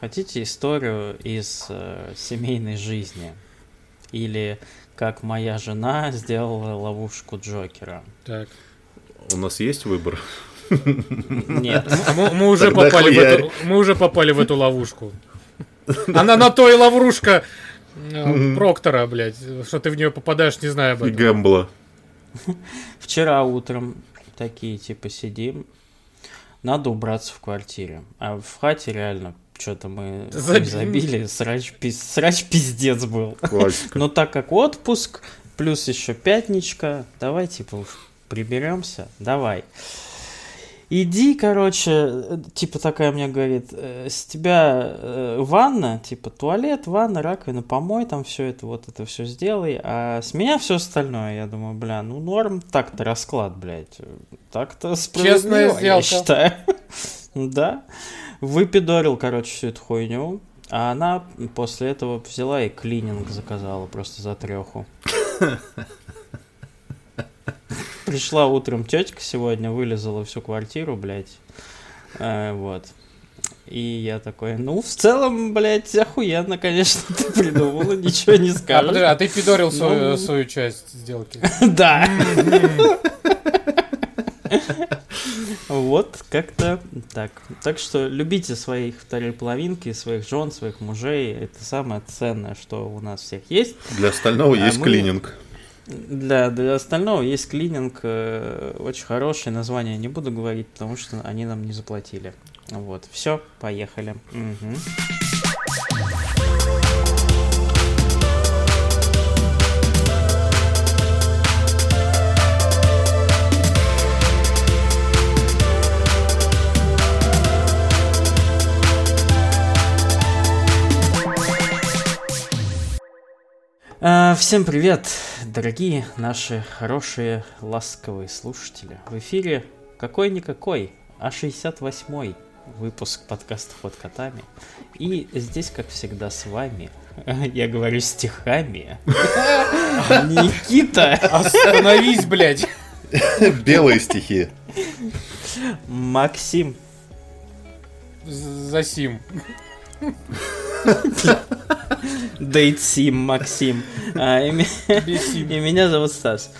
Хотите историю из э, семейной жизни? Или как моя жена сделала ловушку Джокера? Так. У нас есть выбор? Нет. Мы, мы уже Тогда попали в эту, мы уже попали в эту ловушку. Она на то и ловушка э, Проктора, блядь, что ты в нее попадаешь, не знаю об И этом. Гэмбла. Вчера утром такие типа сидим. Надо убраться в квартире. А в хате реально что-то мы Забили. забили. Срач, пиз- срач пиздец был. Классика. Но так как отпуск, плюс еще пятничка, давай типа уж приберемся, давай. Иди, короче, типа такая мне говорит, э, с тебя э, ванна, типа туалет, ванна, раковина, помой, там все это, вот это все сделай, а с меня все остальное. Я думаю, бля, ну норм, так-то расклад, блядь, э, так-то справедливо, я сделка. считаю. Да. Выпидорил, короче, всю эту хуйню. А она после этого взяла и клининг заказала просто за треху. Пришла утром тетка сегодня, вылезала всю квартиру, блядь. Э, вот. И я такой, ну, в целом, блядь, охуенно, конечно, ты придумала, ничего не А, скажешь. подожди, а ты пидорил свою, Ну. свою часть сделки. Да. Вот, как-то так. Так что любите своих второй половинки, своих жен, своих мужей. Это самое ценное, что у нас всех есть. Для остального А есть клининг. Для, для остального есть клининг, э, очень хорошее название, не буду говорить, потому что они нам не заплатили. Вот, все, поехали. Мгм. Всем привет, дорогие наши хорошие, ласковые слушатели. В эфире какой-никакой, а 68-й выпуск подкаста «Ход котами». И здесь, как всегда, с вами, я говорю стихами, Никита, Остановись, блядь. Белые стихи. Максим, За сим. Дейтсим, Максим, а, и, меня зовут Стас.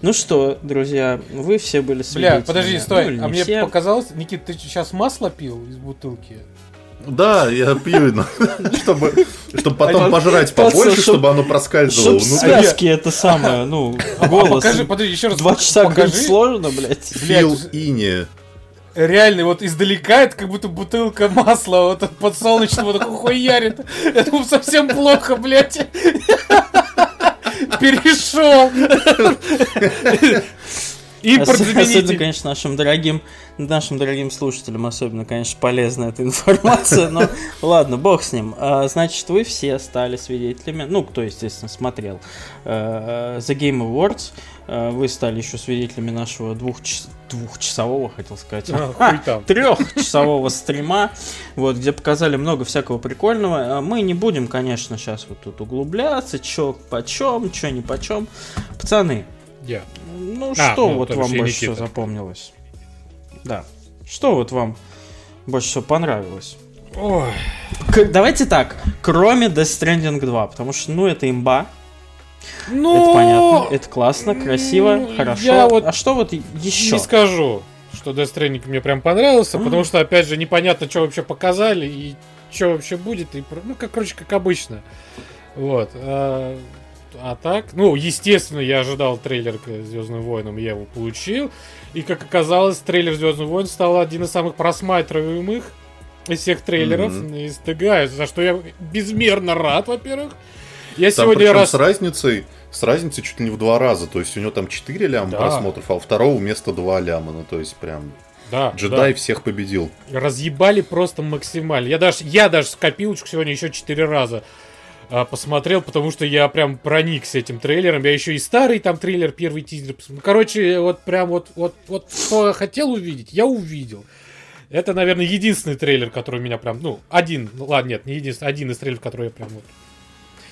Ну что, друзья, вы все были Бля, свидетелями. подожди, ну, стой. А не мне все. показалось, Никит, ты сейчас масло пил из бутылки? Да, я пью, чтобы, чтобы потом А, пожрать побольше, чтоб- чтобы оно проскальзывало Чтоб внутрь. связки это самое, ну, А голос. покажи, подожди, еще раз. Два часа покажи. говорить сложно, блядь. Фил блядь. Реально, вот издалека это как будто бутылка масла вот от подсолнечного такой хуярит. Это совсем плохо, блядь. Перешел. Ос- Особенно, конечно, нашим дорогим, нашим дорогим слушателям особенно, конечно, полезна эта информация, но ладно, бог с ним. А, Значит, вы все стали свидетелями, ну, кто, естественно, смотрел э, The Game Awards, вы стали еще свидетелями нашего двухчас- двухчасового, хотел сказать, А, трехчасового стрима, вот, где показали много всякого прикольного. А Мы не будем, конечно, сейчас вот тут углубляться, чё почем, чё не почем. Пацаны, Я. ну А, что ну, вот вам больше всего запомнилось? Да. Что вот вам больше всего понравилось? Ой. К- давайте так, кроме Death Stranding 2, потому что, ну, это имба, Ну, это понятно, это классно, красиво, хорошо. я вот а что вот еще? Не скажу, что Death Stranding мне прям понравился, потому что, опять же, непонятно, что вообще показали и что вообще будет. И, ну, как, короче, как обычно. Вот. А, а так, ну, естественно, я ожидал трейлер к Звездным войнам, я его получил. И, как оказалось, трейлер Звездных войн стал один из самых просматриваемых из всех трейлеров Мгм. из ТГ, за что я безмерно рад, во-первых. Я Там сегодня раз... с разницей, с разницей чуть ли не в два раза. То есть у него там 4 ляма Да. просмотров, а у второго вместо 2 ляма. Ну, то есть прям Да, джедай всех победил. разъебали просто максимально. Я даже, я даже с копилочку сегодня еще четыре раза а, посмотрел, потому что я прям проникся этим трейлером. Я еще и старый там трейлер, первый тизер посмотрел. Короче, вот прям вот, вот, вот что я хотел увидеть, я увидел. Это, наверное, единственный трейлер, который меня прям, ну, один, ну ладно, нет, не единственный, один из трейлеров, который я прям вот...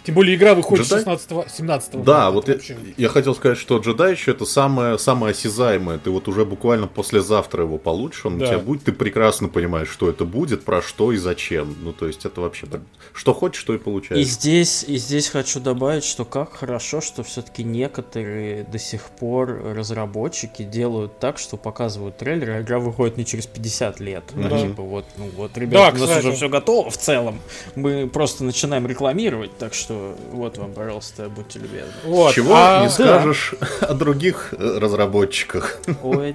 Тем более игра выходит Джедай? 16 17 Да, вот я, вообще. я хотел сказать, что джедай еще это самое, самое осязаемое. Ты вот уже буквально послезавтра его получишь, он Да. у тебя будет, ты прекрасно понимаешь, что это будет, про что и зачем. Ну, то есть это вообще так, что хочешь, что и И получаешь. здесь, и здесь хочу добавить, что как хорошо, что все-таки некоторые до сих пор разработчики делают так, что показывают трейлер, а игра выходит не через 50 лет. Ну, Да. типа, вот, ну вот, ребята, Да, у нас кстати. уже все готово в целом. Мы просто начинаем рекламировать, так что вот вам, пожалуйста, будьте любезны. Вот. Чего а- не скажешь о других э, разработчиках, Ой,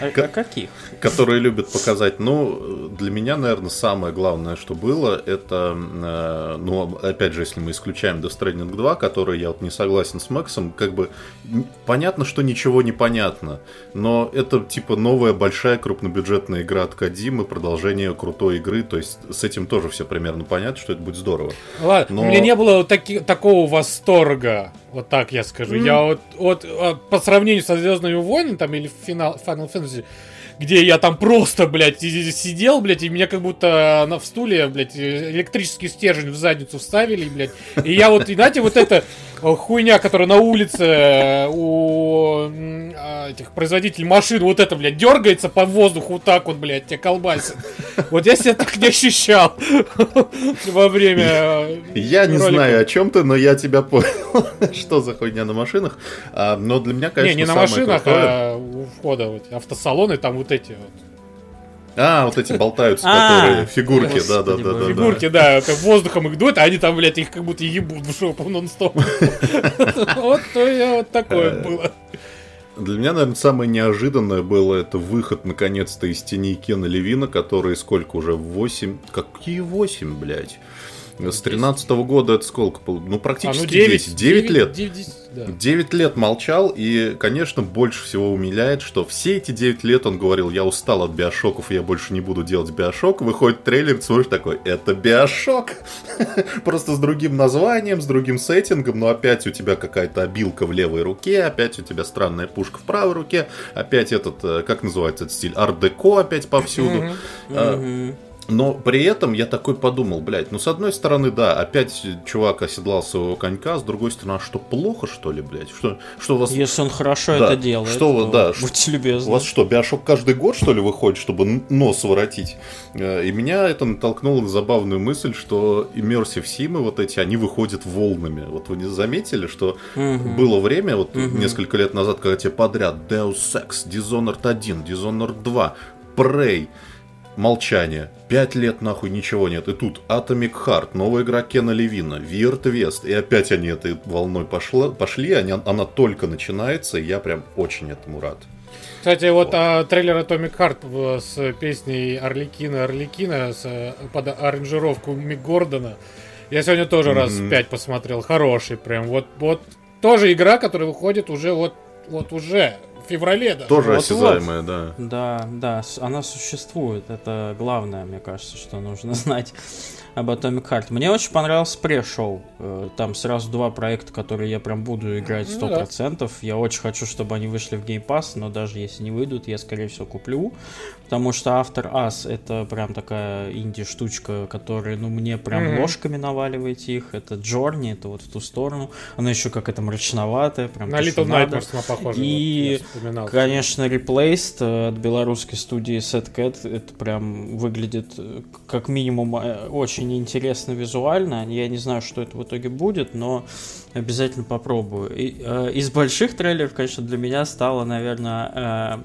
а, а каких? которые любят показать. Ну, для меня, наверное, самое главное, что было, это, э, ну, опять же, если мы исключаем Death Stranding 2, который я вот не согласен с Максом, как бы понятно, что ничего не понятно, но это типа новая большая крупнобюджетная игра от Кадимы, продолжение крутой игры, то есть с этим тоже все примерно понятно, что это будет здорово. Ладно, Но- у меня не было вот таки- такого восторга, вот так я скажу. Я вот, вот а, по сравнению со Звездными войнами там или финал, Final Fantasy, где я там просто, блядь, сидел, блядь, и меня как будто на в стуле, блядь, электрический стержень в задницу вставили, блядь. И я вот, и знаете, вот эта э, хуйня, которая на улице э, у а, этих производителей машин, вот это, блядь, дергается по воздуху вот так вот, блядь, тебя колбасит. Вот я себя так не ощущал во время э, Я не знаю о чем ты, но я тебя понял, что за хуйня на машинах. А, но для меня, конечно, Не, не на машинах, а у входа вот, автосалоны, там вот эти вот. А, вот эти болтаются, А, которые фигурки, господи да-да-да. боже. Фигурки, да, как воздухом их дует, а они там, блядь, их как будто ебут в жопу нон-стоп. Вот то я вот такое Э, было. Для меня, наверное, самое неожиданное было это выход, наконец-то, из тени Кена Левина, который сколько уже? 8? Какие 8, блядь? С 13 года это сколько? Ну, А, практически ну 10. 9 лет. 9, да. 9 лет молчал, и, конечно, больше всего умиляет, что все эти 9 лет он говорил, я устал от биошоков, я больше не буду делать биошок. Выходит трейлер, смотришь такой, это биошок. Просто с другим названием, с другим сеттингом, но опять у тебя какая-то обилка в левой руке, опять у тебя странная пушка в правой руке, опять этот, э, как называется этот стиль, ар-деко опять повсюду. А, Мгм. Но при этом я такой подумал, блядь, ну с одной стороны, да, опять чувак оседлал своего конька, с другой стороны, а что, плохо что ли, блядь? Что, что у вас... Если он хорошо Да, это делает, что то да, ш- будьте У любезны. вас что, Биошок каждый год, что ли, выходит, чтобы нос воротить? Э, И меня это натолкнуло на забавную мысль, что Immersive Симы вот эти, они выходят волнами. Вот вы не заметили, что Мгм. было время, вот Мгм. несколько лет назад, когда тебе подряд Deus Ex, Dishonored 1, Dishonored 2, Prey, Молчание. Пять лет нахуй ничего нет. И тут Atomic Heart, новая игра Кена Левина, Weird West. И опять они этой волной пошло, пошли, они, она только начинается, и я прям очень этому рад. Кстати, вот а, трейлер Atomic Heart в- с песней Орликина Орликина с, э, под аранжировку Мик Гордона. Я сегодня тоже раз Мгм. пять посмотрел. Хороший прям. Вот, вот тоже игра, которая выходит уже вот, вот уже феврале. даже. Тоже Вот-вот. осязаемая, да. Да, да, с- она существует. Это главное, мне кажется, что нужно знать об Atomic Heart. Мне очень понравился пре-шоу. Э, Там сразу два проекта, которые я прям буду играть Ну да. 100%. Я очень хочу, чтобы они вышли в Game Pass, но даже если не выйдут, я, скорее всего, куплю. Потому что автор Ас это прям такая инди-штучка, которая, ну, мне прям Мгм. ложками наваливаете их. Это Джорни, это вот в ту сторону. Она еще как это мрачноватая, прям На Little. Nightmares она похожа. И, вот. Конечно, Replaced э, от белорусской студии Set Cat, это прям выглядит э, как минимум очень интересно визуально. Я не знаю, что это в итоге будет, но обязательно попробую. И, э, из больших трейлеров, конечно, для меня стало, наверное,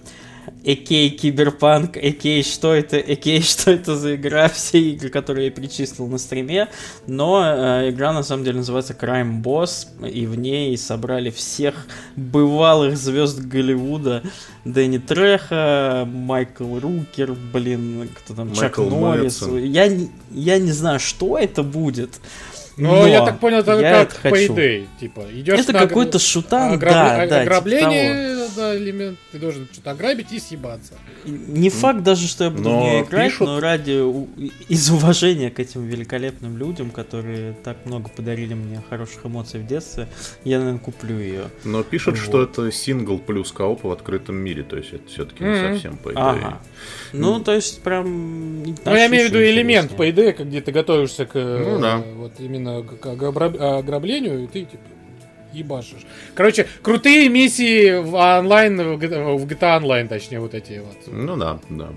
Экей Киберпанк, Экей что это, Экей что это за игра, все игры, которые я перечислил на стриме, но э, игра на самом деле называется Crime Boss, и в ней собрали всех бывалых звезд Голливуда, Дэнни Треха, Майкл Рукер, блин, кто там, Чак Майкл Норрис. Мэтсон. Я, я не знаю, что это будет. Ну, но я так понял, это я как это хочу. Payday. Типа, идешь Это на какой-то шутан, ограбля- да, да, типа ограбление, да, элемент. Ты должен что-то ограбить и съебаться. Не факт даже, что я буду Но в нее играть, пишут- но ради из уважения к этим великолепным людям, которые так много подарили мне хороших эмоций в детстве, я, наверное, куплю ее. Но пишут, Вот. что это сингл плюс кооп в открытом мире, то есть это все-таки не Мгм. совсем по идее. Ага. Ну, то есть, прям... Ну, я имею в виду элемент Payday, как где ты готовишься к э, Ну да. вот именно именно к ограб- ограблению, и ты типа ебашишь. Короче, крутые миссии в онлайн, в GTA Online, точнее, вот эти вот. Ну да, да.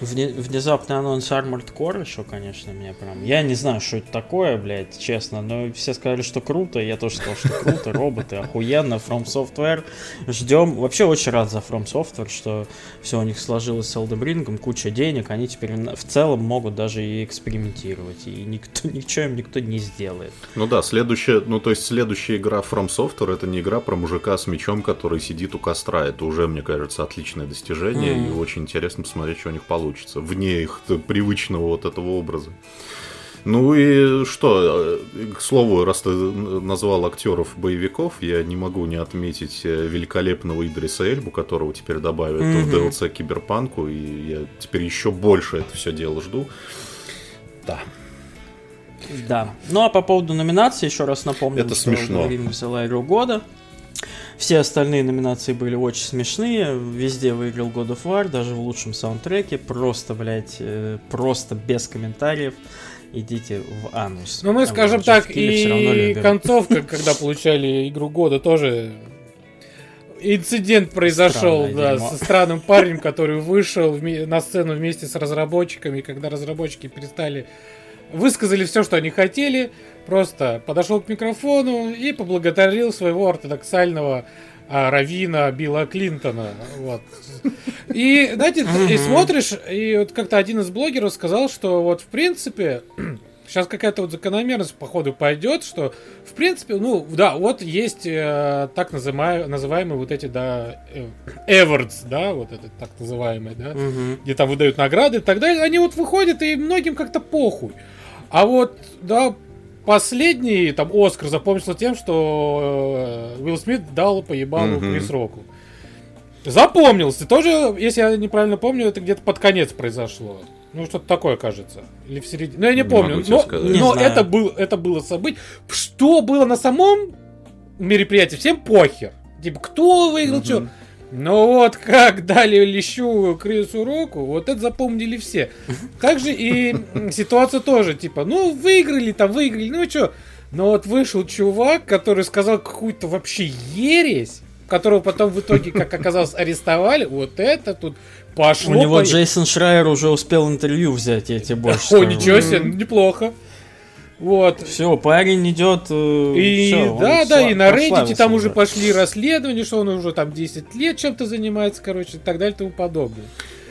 Вне- внезапный анонс Armored Core еще, конечно, мне прям... Я не знаю, что это такое, блядь, честно, но все сказали, что круто, я тоже сказал, что круто, роботы, охуенно, From Software, ждем. Вообще очень рад за From Software, что все у них сложилось с Elden Ring, куча денег, они теперь в целом могут даже и экспериментировать, и никто, ничего им никто не сделает. Ну да, следующая, ну то есть следующая игра From Software это не игра про мужика с мечом, который сидит у костра. Это уже, мне кажется, отличное достижение, Мгм. и очень интересно посмотреть, что у них получится, вне их привычного вот этого образа. Ну и что, э, к слову, раз ты назвал актеров боевиков, я не могу не отметить э, великолепного Идриса Эльбу, которого теперь добавят в Мгм. DLC Киберпанку, и я теперь еще больше это все дело жду. Да. Да. Ну а по поводу номинации, еще раз напомню, Это что смешно. Ring взяла игру года. Все остальные номинации были очень смешные. Везде выиграл God of War, даже в лучшем саундтреке. Просто, блядь, э, просто без комментариев. Идите в анус. Ну, мы Там скажем так, и концовка, когда получали игру года, тоже инцидент произошел, Странное да, дерьмо. со странным парнем, который вышел на сцену вместе с разработчиками, когда разработчики перестали высказали все, что они хотели, просто подошел к микрофону и поблагодарил своего ортодоксального а, равина Билла Клинтона. Вот. И, знаете, и смотришь, и вот как-то один из блогеров сказал, что вот в принципе сейчас какая-то вот закономерность походу пойдет, что в принципе, ну да, вот есть э, так называемые, называемые вот эти, да, э, awards, да, вот это так называемые, да, где там выдают награды и так далее, они вот выходят, и многим как-то похуй. А вот, да, последний, там, Оскар запомнился тем, что э, Уилл Смит дал по ебалу Мгм. Крис Року. Запомнился. Тоже, если я неправильно помню, это где-то под конец произошло. Ну, что-то такое, кажется. Или в середине. Ну, я не Не помню. могу тебе но сказать. Не но знаю. это, был, это было событие. Что было на самом мероприятии, всем похер. Типа, кто выиграл, Мгм. что. Но вот как дали лещу Крису Року, вот это запомнили все. Также и м, ситуация тоже, типа, ну, выиграли там, выиграли, ну что. Но вот вышел чувак, который сказал какую-то вообще ересь, которого потом в итоге, как оказалось, арестовали. Вот это тут пошло. У него по- Джейсон Шрайер уже успел интервью взять, я тебе больше О, скажу. ничего себе, неплохо. Вот. Все, парень идет. э, И всё, он да, да, сла- и на Reddit там уже пошли расследования, что он уже там 10 лет чем-то занимается, короче, и так далее и тому подобное.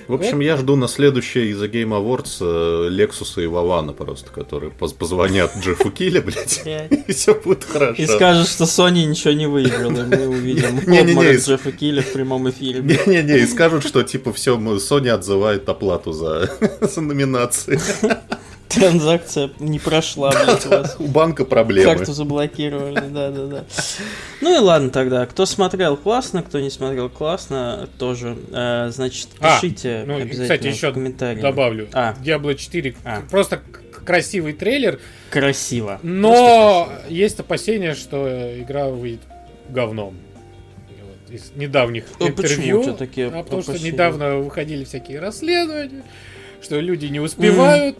В общем, я жду на следующее из-за Game Awards э, Лексуса и Вавана просто, которые поз- позвонят Джеффу Килли, блядь, и все будет хорошо. И скажет, что Sony ничего не выиграла, и мы увидим обморок Джеффа Килли в прямом эфире. Не-не-не, и скажут, что типа все, Sony отзывает оплату за номинации. Транзакция не прошла, блядь, у вас. У банка проблемы. Карту заблокировали, да-да-да. Ну и ладно тогда. Кто смотрел, классно. Кто не смотрел, классно тоже. Э, Значит, А, пишите ну, и, обязательно кстати, еще в комментариях. Добавлю. А. Diablo 4 А. просто красивый трейлер, Красиво. но есть опасения, что игра выйдет говном. Из недавних Ну, почему интервью. у тебя такие а потому что недавно выходили всякие расследования, что люди не успевают,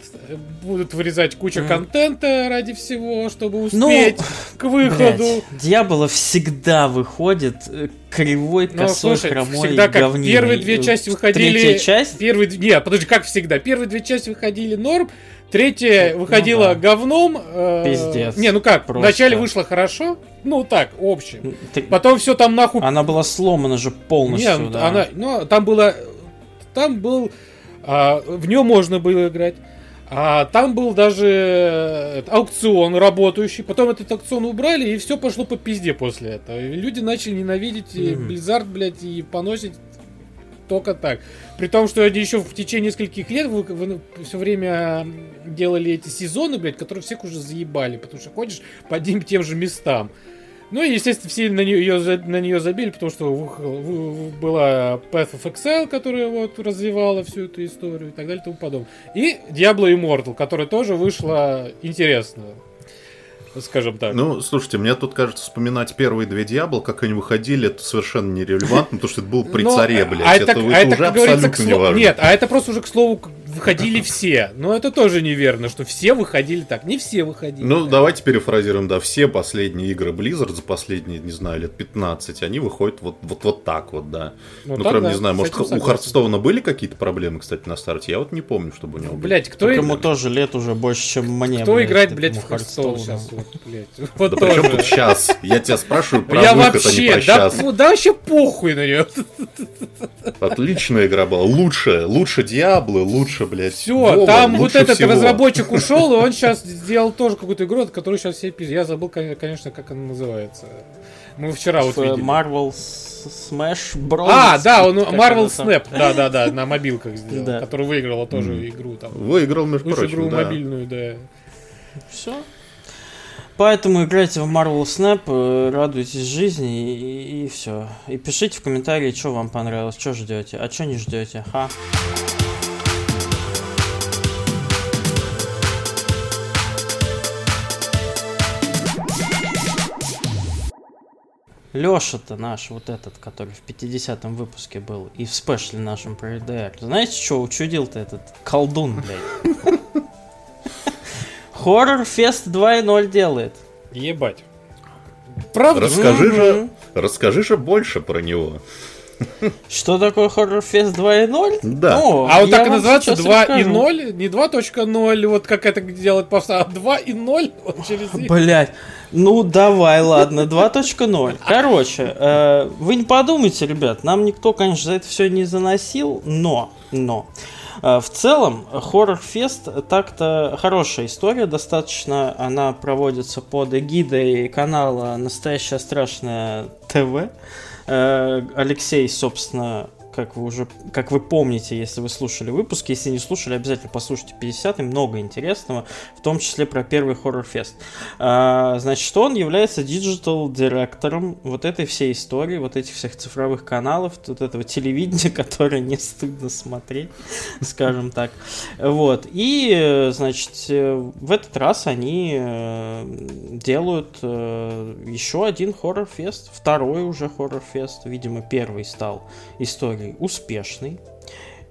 будут вырезать кучу Мгм. контента ради всего, чтобы Ну, успеть к выходу. Блядь, Дьявола всегда выходит э, кривой, Ну, косой, слушай, хромой, всегда как говниной. первые две части Э, выходили... Третья часть? Первые... Нет, подожди, как всегда. Первые две части выходили норм, третья Ну, выходила да. говном. э, Пиздец. Не, ну как, Просто. вначале вышло хорошо, ну так, общем. Ты- Потом все там нахуй... Она была сломана же полностью, Не, ну, да. она, ну, там было... Там был... а, в нее можно было играть. А там был даже э, аукцион работающий. Потом этот аукцион убрали, и все пошло по пизде после этого. И люди начали ненавидеть Мгм. Blizzard, блядь, и поносить только так. При том, что они еще в течение нескольких лет все время делали эти сезоны, блядь, которые всех уже заебали, потому что ходишь по одним и тем же местам. Ну и, естественно, все на нее, на нее забили, потому что была Path of Excel, которая вот развивала всю эту историю и так далее и тому подобное. И Diablo Immortal, которая тоже вышла интересно, скажем так. Ну, слушайте, мне тут кажется, вспоминать первые две Диабло, как они выходили, это совершенно нерелевантно, потому что это было при царе, а блядь. это, Это, а это уже абсолютно не важно. Нет, а это просто уже к слову выходили все. Но это тоже неверно, что все выходили так. Не все выходили. Ну, так. давайте перефразируем, да, все последние игры Blizzard за последние, не знаю, лет 15, они выходят вот, вот, вот так вот, да. Ну, Ну, прям, да, не знаю, может, у. Hearthstone а были какие-то проблемы, кстати, на старте? Я вот не помню, чтобы у него были. Блять, кто, Так и- ему тоже лет уже больше, чем мне. кто играет, этому блядь, в Hearthstone сейчас? Вот, блядь. Вот Да тоже. тут сейчас? Я тебя спрашиваю про Я выход, а не вообще, про да, сейчас. фу, да вообще похуй на нее. Отличная игра была. Лучшая. Лучше Диаблы, лучше, блядь. Все, Вова, там вот лучше этот всего. разработчик ушел, и он сейчас сделал тоже какую-то игру, от которой сейчас все пиздят. Я забыл, кон- конечно, как она называется. Мы вчера вот э, видели. Marvel Smash Bros. А, да, он Marvel? Snap, да, да, да, на мобилках сделал, Да. который выиграла тоже игру там. Выиграл, между игру прочим, да. мобильную, да. Все. Поэтому играйте в Marvel Snap, э, радуйтесь жизни и, все. И пишите в комментарии, что вам понравилось, что ждете, а что не ждете. Ха. Леша-то наш, вот этот, который в 50-м выпуске был, и в спешле нашем про EDR. Знаете, что учудил-то этот колдун, блядь? Хоррор Фест 2.0 делает. Ебать. Правда? Расскажи же, расскажи же больше про него. Что такое Horror Fest 2.0? Да. Ну, А вот так и называется сейчас 2 и расскажу. 0, не 2.0, вот как это делает повста, а 2 и 0 вот через. Блять, ну давай, ладно, 2.0. Короче, э, вы не подумайте, ребят, нам никто, конечно, за это все не заносил, но, но, в целом, Horror Fest так-то хорошая история, достаточно она проводится под эгидой канала «Настоящее страшное ТВ». Э, Алексей, собственно, как вы уже, как вы помните, если вы слушали выпуски, если не слушали, обязательно послушайте 50 много интересного, в том числе про первый хоррор-фест. А, значит, он является digital -директором вот этой всей истории, вот этих всех цифровых каналов, вот этого телевидения, которое не стыдно смотреть, скажем так. Вот. И, значит, в этот раз они э, делают э, еще один хоррор-фест, второй уже хоррор-фест, видимо, первый стал историей успешный.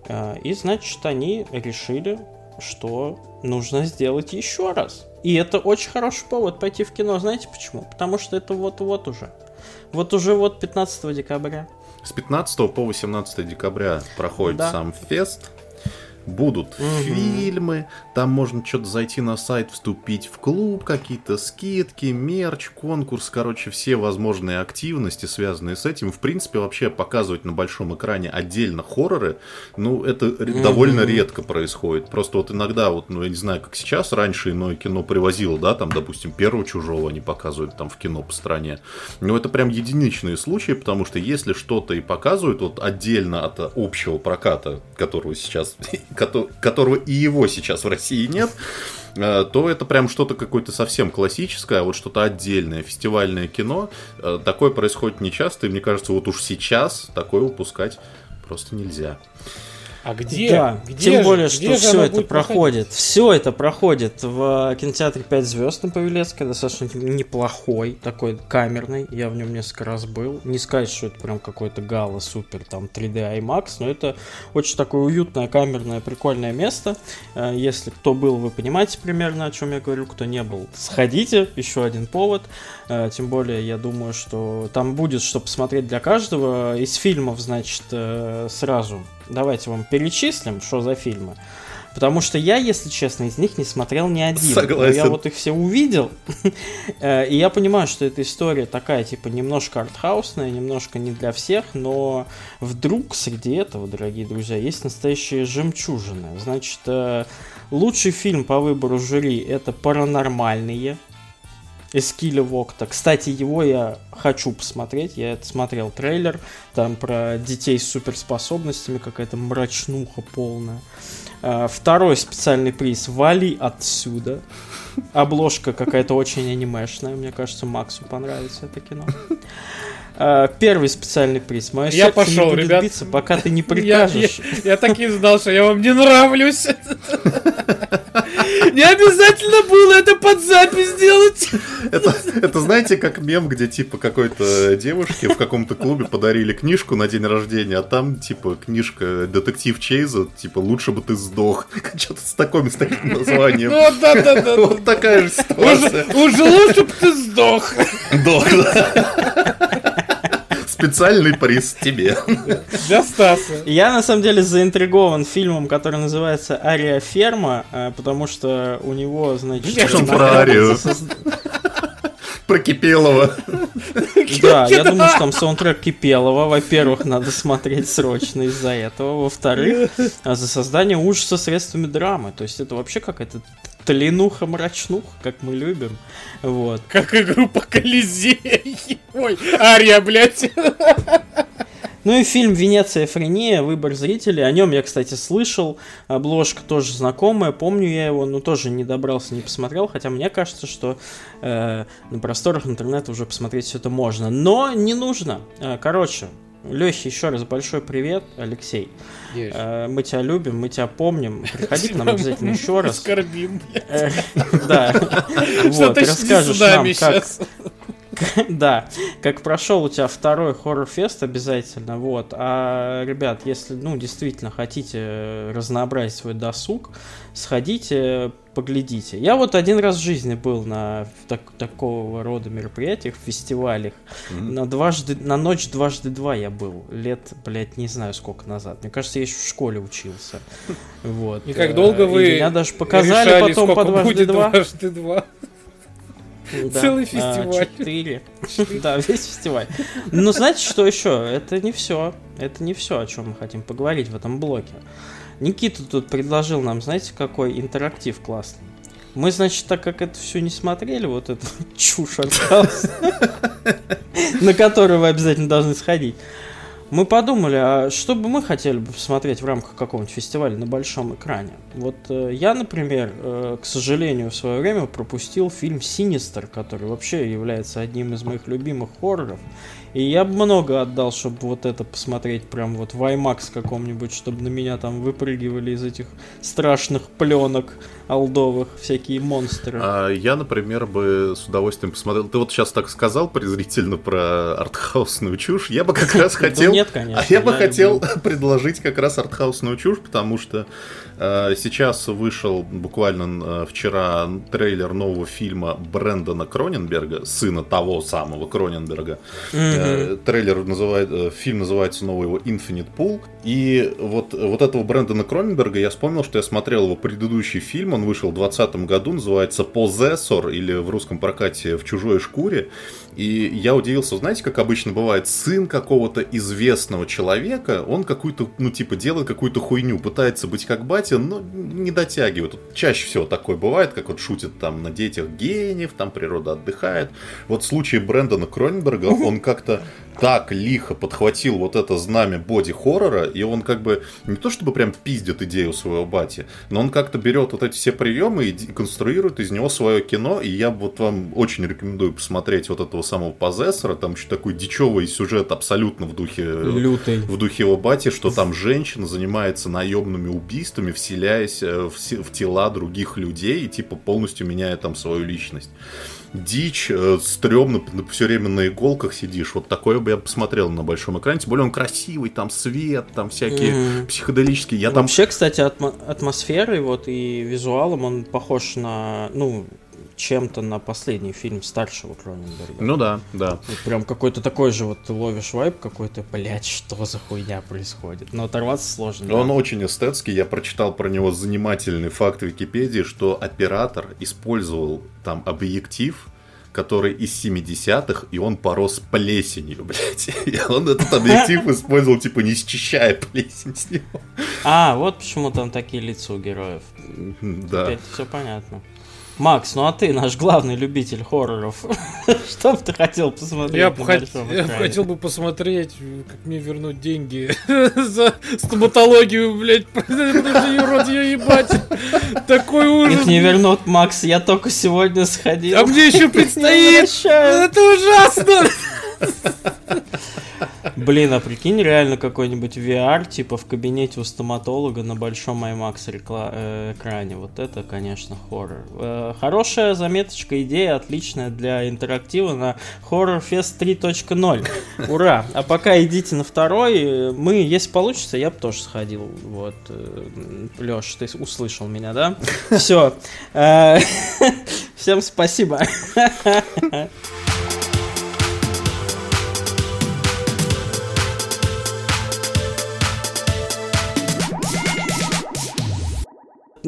Э, И, значит, они решили, что нужно сделать еще раз. И это очень хороший повод пойти в кино. Знаете почему? Потому что это вот-вот уже. Вот уже вот 15 декабря. С 15 по 18 декабря проходит Да. сам фест. Будут Мгм. фильмы, там можно что-то зайти на сайт, вступить в клуб, какие-то скидки, мерч, конкурс, короче, все возможные активности, связанные с этим. В принципе, вообще показывать на большом экране отдельно хорроры, ну, это Мгм. довольно редко происходит. Просто вот иногда, вот, ну, я не знаю, как сейчас, раньше иное кино привозило, да, там, допустим, первого чужого они показывают там в кино по стране. Но это прям единичные случаи, потому что если что-то и показывают вот отдельно от общего проката, которого сейчас, кото- которого и его сейчас в России нет, э, то это прям что-то какое-то совсем классическое, а вот что-то отдельное, фестивальное кино. Э, Такое происходит нечасто, и мне кажется, вот уж сейчас такое упускать просто нельзя. А где? Да, где тем же- более, что все это проходит. Все это проходит в кинотеатре 5 звезд на Павелецкой, достаточно неплохой, такой камерный. Я в нем несколько раз был. Не сказать, что это прям какой-то гала супер, там 3D IMAX, но это очень такое уютное, камерное, прикольное место. Э, Если кто был, вы понимаете примерно, о чем я говорю. Кто не был, сходите, еще один повод. Э, Тем более, я думаю, что там будет что посмотреть для каждого. Из фильмов, значит, э, сразу давайте вам перечислим, что за фильмы. Потому что я, если честно, из них не смотрел ни один. Но Согласен. я вот их все увидел. Э, И я понимаю, что эта история такая, типа, немножко артхаусная, немножко не для всех, но вдруг среди этого, дорогие друзья, есть настоящие жемчужины. Значит, э, лучший фильм по выбору жюри это «Паранормальные». Эскиля Вокта. Кстати, его я хочу посмотреть. Я это смотрел трейлер. Там про детей с суперспособностями какая-то мрачнуха полная. А, Второй специальный приз «Вали отсюда». Обложка какая-то очень анимешная. Мне кажется, Максу понравится это кино. А, Первый специальный приз. Мое Я пошел, не ребят. биться, пока ты не Я, прикажешь. я- я так и знал, что я вам не нравлюсь. Не обязательно было это под запись сделать. Это, это знаете, как мем, где типа какой-то девушке в каком-то клубе подарили книжку на день рождения, а там типа книжка детектив Чейза, типа лучше бы ты сдох. Что-то с таким, с таким названием. Ну да, да, да. Вот такая же ситуация. Уже лучше бы ты сдох. Сдох, да. Специальный приз тебе. Для Стаса. Я на самом деле заинтригован фильмом, который называется Ария Ферма, э, потому что у него, значит, Что он про Арию? Про Кипелова. Да, я думаю, что там саундтрек Кипелова. Во-первых, надо смотреть срочно из-за этого. Во-вторых, а за создание ужаса средствами драмы. То есть это вообще какая-то тлинуха-мрачнуха, как мы любим. Вот. Как игру по Колизей. Ой, Ария, блядь. Ну и фильм «Венеция Френия. Выбор зрителей». О нем я, кстати, слышал. Обложка тоже знакомая. Помню я его, но тоже не добрался, не посмотрел. Хотя мне кажется, что э, на просторах интернета уже посмотреть все это можно. Но не нужно. Э, короче, Лехе еще раз большой привет, Алексей. Э, мы тебя любим, мы тебя помним. Приходи к нам обязательно еще раз. Оскорбим. Э, Да. Вот, расскажешь нам, как? да, как прошел у тебя второй хоррор-фест обязательно, вот. А, ребят, если, ну, действительно хотите разнообразить свой досуг, сходите, поглядите. Я вот один раз в жизни был на так- такого рода мероприятиях, фестивалях. На дважды, на ночь дважды два я был. Лет, блядь, не знаю сколько назад. Мне кажется, я еще в школе учился. Вот. И как Э, долго и вы Меня даже показали решали, потом по дважды два. дважды два? Да. Целый А, фестиваль. Четыре. Да, весь фестиваль. Ну, знаете, что еще? Это не все. Это не все, о чем мы хотим поговорить в этом блоке. Никита тут предложил нам, знаете, какой интерактив классный. Мы, значит, так как это все не смотрели, вот эту чушь на которую вы обязательно должны сходить, мы подумали, а что бы мы хотели бы посмотреть в рамках какого-нибудь фестиваля на большом экране? Вот э, я, например, э, к сожалению, в свое время пропустил фильм «Синистер», который вообще является одним из моих любимых хорроров. И я бы много отдал, чтобы вот это посмотреть прям вот в IMAX каком-нибудь, чтобы на меня там выпрыгивали из этих страшных пленок алдовых всякие монстры. А я, например, бы с удовольствием посмотрел. Ты вот сейчас так сказал презрительно про артхаусную чушь. Я бы как раз Да хотел. Нет, конечно, А я бы хотел предложить как раз артхаусную чушь, потому что сейчас вышел буквально э, вчера трейлер нового фильма Брэндона Кроненберга, сына того самого Кроненберга. Э, Трейлер называет, э, фильм называется новый его Infinite Pool. И вот, вот этого Брэндона Кроненберга я вспомнил, что я смотрел его предыдущий фильм, он вышел в 2020 году, называется Possessor, или в русском прокате В чужой шкуре. И я удивился, знаете, как обычно бывает, сын какого-то известного человека, он какую-то, ну, типа, делает какую-то хуйню, пытается быть как батя, но не дотягивает. Вот Чаще всего такое бывает, как вот шутит там на детях гениев, там природа отдыхает. Вот в случае Брэндона Кроненберга он как-то так лихо подхватил вот это знамя боди-хоррора, и он как бы не то чтобы прям пиздит идею своего бати, но он как-то берет вот эти все приемы и конструирует из него свое кино, и я вот вам очень рекомендую посмотреть вот этого самого Позессора, там еще такой дичевый сюжет абсолютно в духе Лютый. в духе его бати, что там женщина занимается наемными убийствами, вселяясь э, в, в тела других людей и типа полностью меняя там свою личность. Дичь, э, стрёмно, все время на иголках сидишь. Вот такое бы я посмотрел на большом экране. Тем более он красивый, там свет, там всякие Мгм. психоделические. Я там Вообще, кстати, атмо- атмосферой вот и визуалом он похож на, ну, чем-то на последний фильм старшего Кроненберга. Ну да, да. Вот прям какой-то такой же вот ты ловишь вайп какой-то, блядь, что за хуйня происходит. Но оторваться сложно. Он да. очень эстетский. Я прочитал про него занимательный факт в Википедии, что оператор использовал там объектив, который из 70-х, и он порос плесенью, блядь. И он этот объектив использовал, типа, не счищая плесень с него. А, вот почему там такие лица у героев. Да. Теперь все понятно. Макс, ну а ты наш главный любитель хорроров. Что бы ты хотел посмотреть Я на бы хотел бы посмотреть, как мне вернуть деньги за стоматологию, блядь, я рот ебать. Такой ужас. Их не вернут, Макс, я только сегодня сходил. А мне еще предстоит. Это ужасно. Блин, а прикинь, реально какой-нибудь VR, типа в кабинете у стоматолога на большом IMAX рекла- э, экране. Вот это, конечно, хоррор. Э, хорошая заметочка, идея отличная для интерактива на Horror Fest 3.0. Ура! А пока идите на второй. Мы, если получится, я бы тоже сходил. Вот. Леш, ты услышал меня, да? Все. Всем спасибо.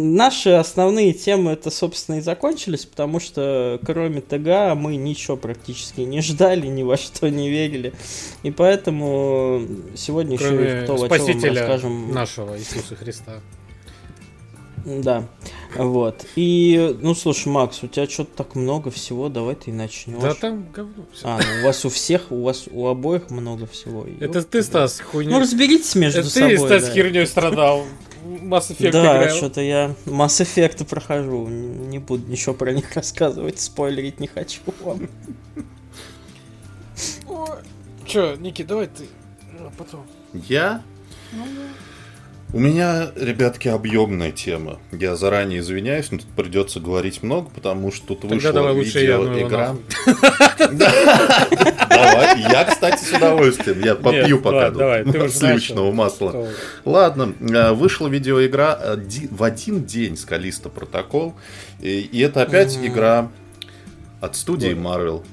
Наши основные темы это, собственно, и закончились, потому что кроме ТГ мы ничего практически не ждали, ни во что не верили. И поэтому сегодня Кроме еще и кто спасителя расскажем. нашего Иисуса Христа. Да, вот. И, ну, слушай, Макс, у тебя что-то так много всего, давай ты начнешь. Да там говно всё. А, ну, у вас у всех, у вас у обоих много всего. Это ты, да. Стас, хуйня. Ну, разберитесь между Это собой. ты, Стас, да. херней страдал. Mass Effect Да, играл. что-то я Mass Effect прохожу. Не буду ничего про них рассказывать, спойлерить не хочу вам. Че, Ники, давай ты. А потом. Я? У меня, ребятки, объемная тема. Я заранее извиняюсь, но тут придется говорить много, потому что тут Тогда вышла давай видеоигра. нахуй. Давай, я, кстати, с удовольствием. Я попью пока сливочного масла. Ладно, э, вышла видеоигра оди- в один день с Калиста Протокол. И, это опять игра от студии Marvel,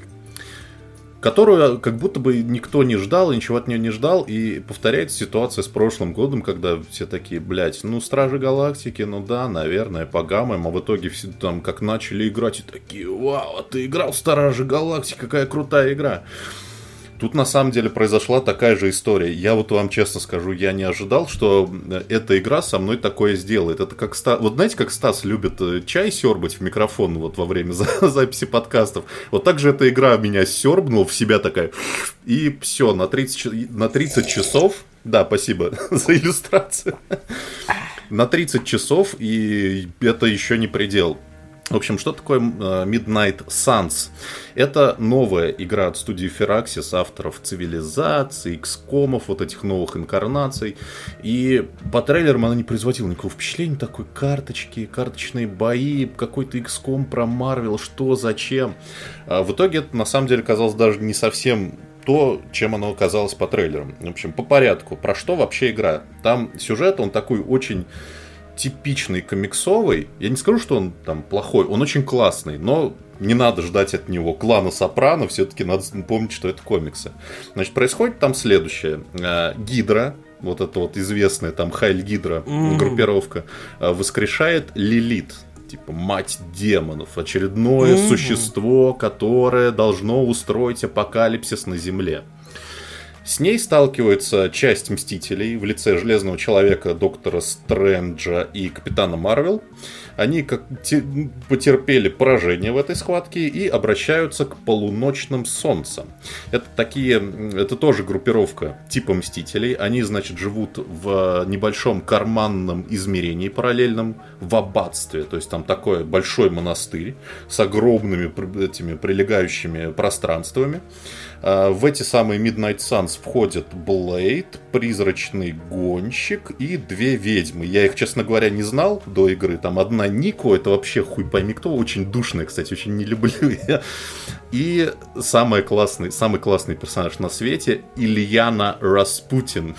которую как будто бы никто не ждал, ничего от нее не ждал. И повторяется ситуация с прошлым годом, когда все такие, блядь, ну, Стражи Галактики, ну да, наверное, погамаем. А в итоге все там как начали играть и такие, вау, а ты играл в Стражи Галактики, какая крутая игра. Тут на самом деле произошла такая же история. Я вот вам честно скажу, я не ожидал, что э, эта игра со мной такое сделает. Это как Стас... Вот знаете, как Стас любит э, чай сербать в микрофон вот во время за- записи подкастов? Вот так же эта игра меня сербнула в себя такая. И все, на 30, ч- на 30 часов... Да, спасибо за иллюстрацию. На 30 часов, и это еще не предел. В общем, что такое э, Midnight Suns? Это новая игра от студии Firaxis, авторов цивилизации, XCOM, вот этих новых инкарнаций. И по трейлерам она не производила никакого впечатления, такой карточки, карточные бои, какой-то XCOM про Марвел, что, зачем. А в итоге это на самом деле казалось даже не совсем то, чем оно оказалось по трейлерам. В общем, по порядку. Про что вообще игра? Там сюжет, он такой очень типичный комиксовый. Я не скажу, что он там плохой, он очень классный, но не надо ждать от него клана Сопрано, все-таки надо помнить, что это комиксы. Значит, происходит там следующее. Э, Гидра, вот эта вот известная там Хайль Гидра Мгм. группировка, э, воскрешает Лилит, типа мать демонов, очередное Мгм. существо, которое должно устроить апокалипсис на Земле. С ней сталкивается часть Мстителей в лице Железного Человека, Доктора Стрэнджа и Капитана Марвел. Они как те- потерпели поражение в этой схватке и обращаются к полуночным солнцам. Это такие, это тоже группировка типа Мстителей. Они, значит, живут в небольшом карманном измерении параллельном в аббатстве. То есть там такой большой монастырь с огромными этими прилегающими пространствами. А, В эти самые Midnight Suns входят Блейд, Призрачный Гонщик и две ведьмы. Я их, честно говоря, не знал до игры. Там одна Нико, это вообще хуй пойми кто, очень душная, кстати, очень не люблю я. И самый классный, самый классный персонаж на свете Ильяна Распутин.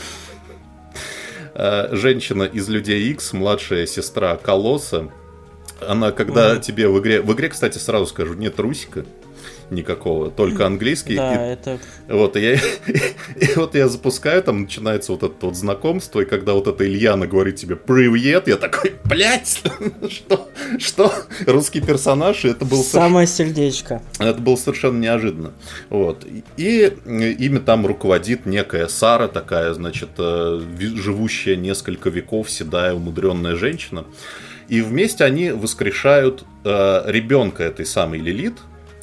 Э, Женщина из Людей X, младшая сестра Колосса. Она, когда Мгм. тебе в игре... В игре, кстати, сразу скажу, нет русика никакого, только английский. Да, И это... вот, и я, и вот я запускаю, там начинается вот это вот знакомство, и когда вот эта Ильяна говорит тебе «Привет», я такой, блядь, что, что? Русский персонаж, и это был соверш- Самое сердечко. это было совершенно неожиданно. Вот. И ими там руководит некая Сара, такая, значит, э, живущая несколько веков, седая, умудренная женщина. И вместе они воскрешают э, ребенка этой самой Лилит,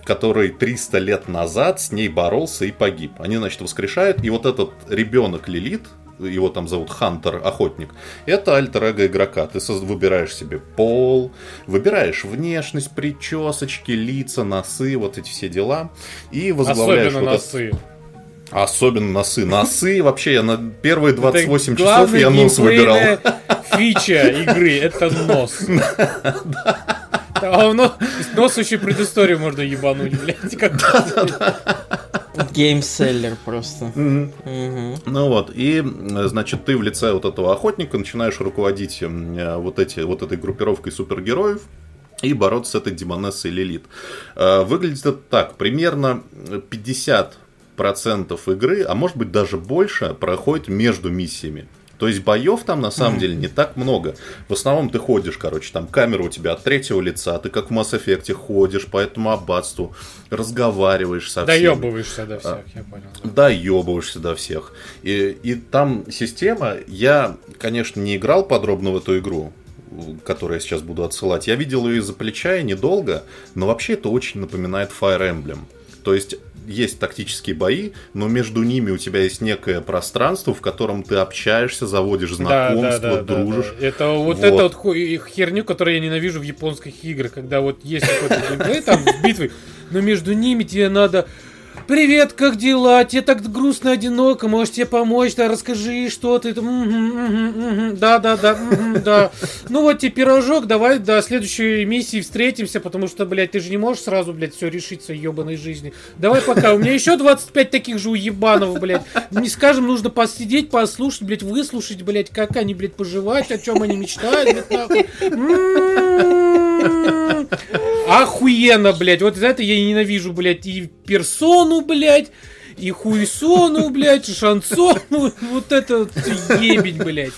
который 300 лет назад с ней боролся и погиб. Они, значит, воскрешают, и вот этот ребенок Лилит, его там зовут Хантер, охотник, это альтер игрока. Ты выбираешь себе пол, выбираешь внешность, причесочки, лица, носы, вот эти все дела, и возглавляешь Особенно вот этот- Особенно носы. Носы вообще, я на первые 28 часов я нос выбирал. фича игры, это нос. А нос еще предысторию можно ебануть, блядь. Геймселлер просто. Ну вот, и, значит, ты в лице вот этого охотника начинаешь руководить вот, эти, вот этой группировкой супергероев, и бороться с этой демонессой Лилит. Э, выглядит это так, примерно 50 процентов игры, а может быть даже больше, проходит между миссиями. То есть боев там на самом mm-hmm. деле не так много. В основном ты ходишь, короче, там камера у тебя от третьего лица, ты как в Mass Effect ходишь по этому аббатству, разговариваешь со всеми. Доебываешься до всех, а, я понял. Доебываешься до всех. И, и там система, я, конечно, не играл подробно в эту игру, которую я сейчас буду отсылать. Я видел ее из-за плеча и недолго, но вообще это очень напоминает Fire Emblem. То есть есть тактические бои, но между ними у тебя есть некое пространство, в котором ты общаешься, заводишь знакомства, да, да, да, дружишь. Да, да. Это вот, вот. это вот херню, которую я ненавижу в японских играх, когда вот есть какой-то геймплей там в битве, но между ними тебе надо Привет, как дела? Тебе так грустно, одиноко, можешь тебе помочь, да, расскажи, что ты. Да, да, да, да. Ну вот тебе пирожок, давай до следующей миссии встретимся, потому что, блядь, ты же не можешь сразу, блядь, все решить в своей ебаной жизни. Давай пока, у меня еще 25 таких же уебанов, блядь. Не скажем, нужно посидеть, послушать, блядь, выслушать, блядь, как они, блядь, поживают, о чем они мечтают, блядь, нахуй. Охуенно, блядь. Вот за это я ненавижу, блядь, и персону, блядь, и хуесону, блядь, и шансону. Вот это ебень, блядь.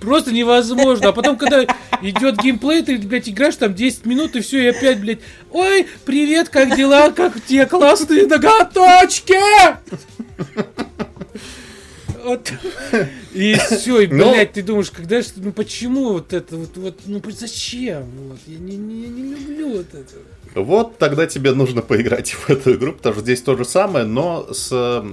Просто невозможно. А потом, когда идет геймплей, ты, блядь, играешь там 10 минут, и все, и опять, блядь, ой, привет, как дела, как те классные ноготочки! Вот. И все, и, блядь, ты думаешь, когда же, ну почему вот это, вот, вот ну зачем? Вот, я не, не, не люблю вот это. Вот тогда тебе нужно поиграть в эту игру, потому что здесь то же самое, но с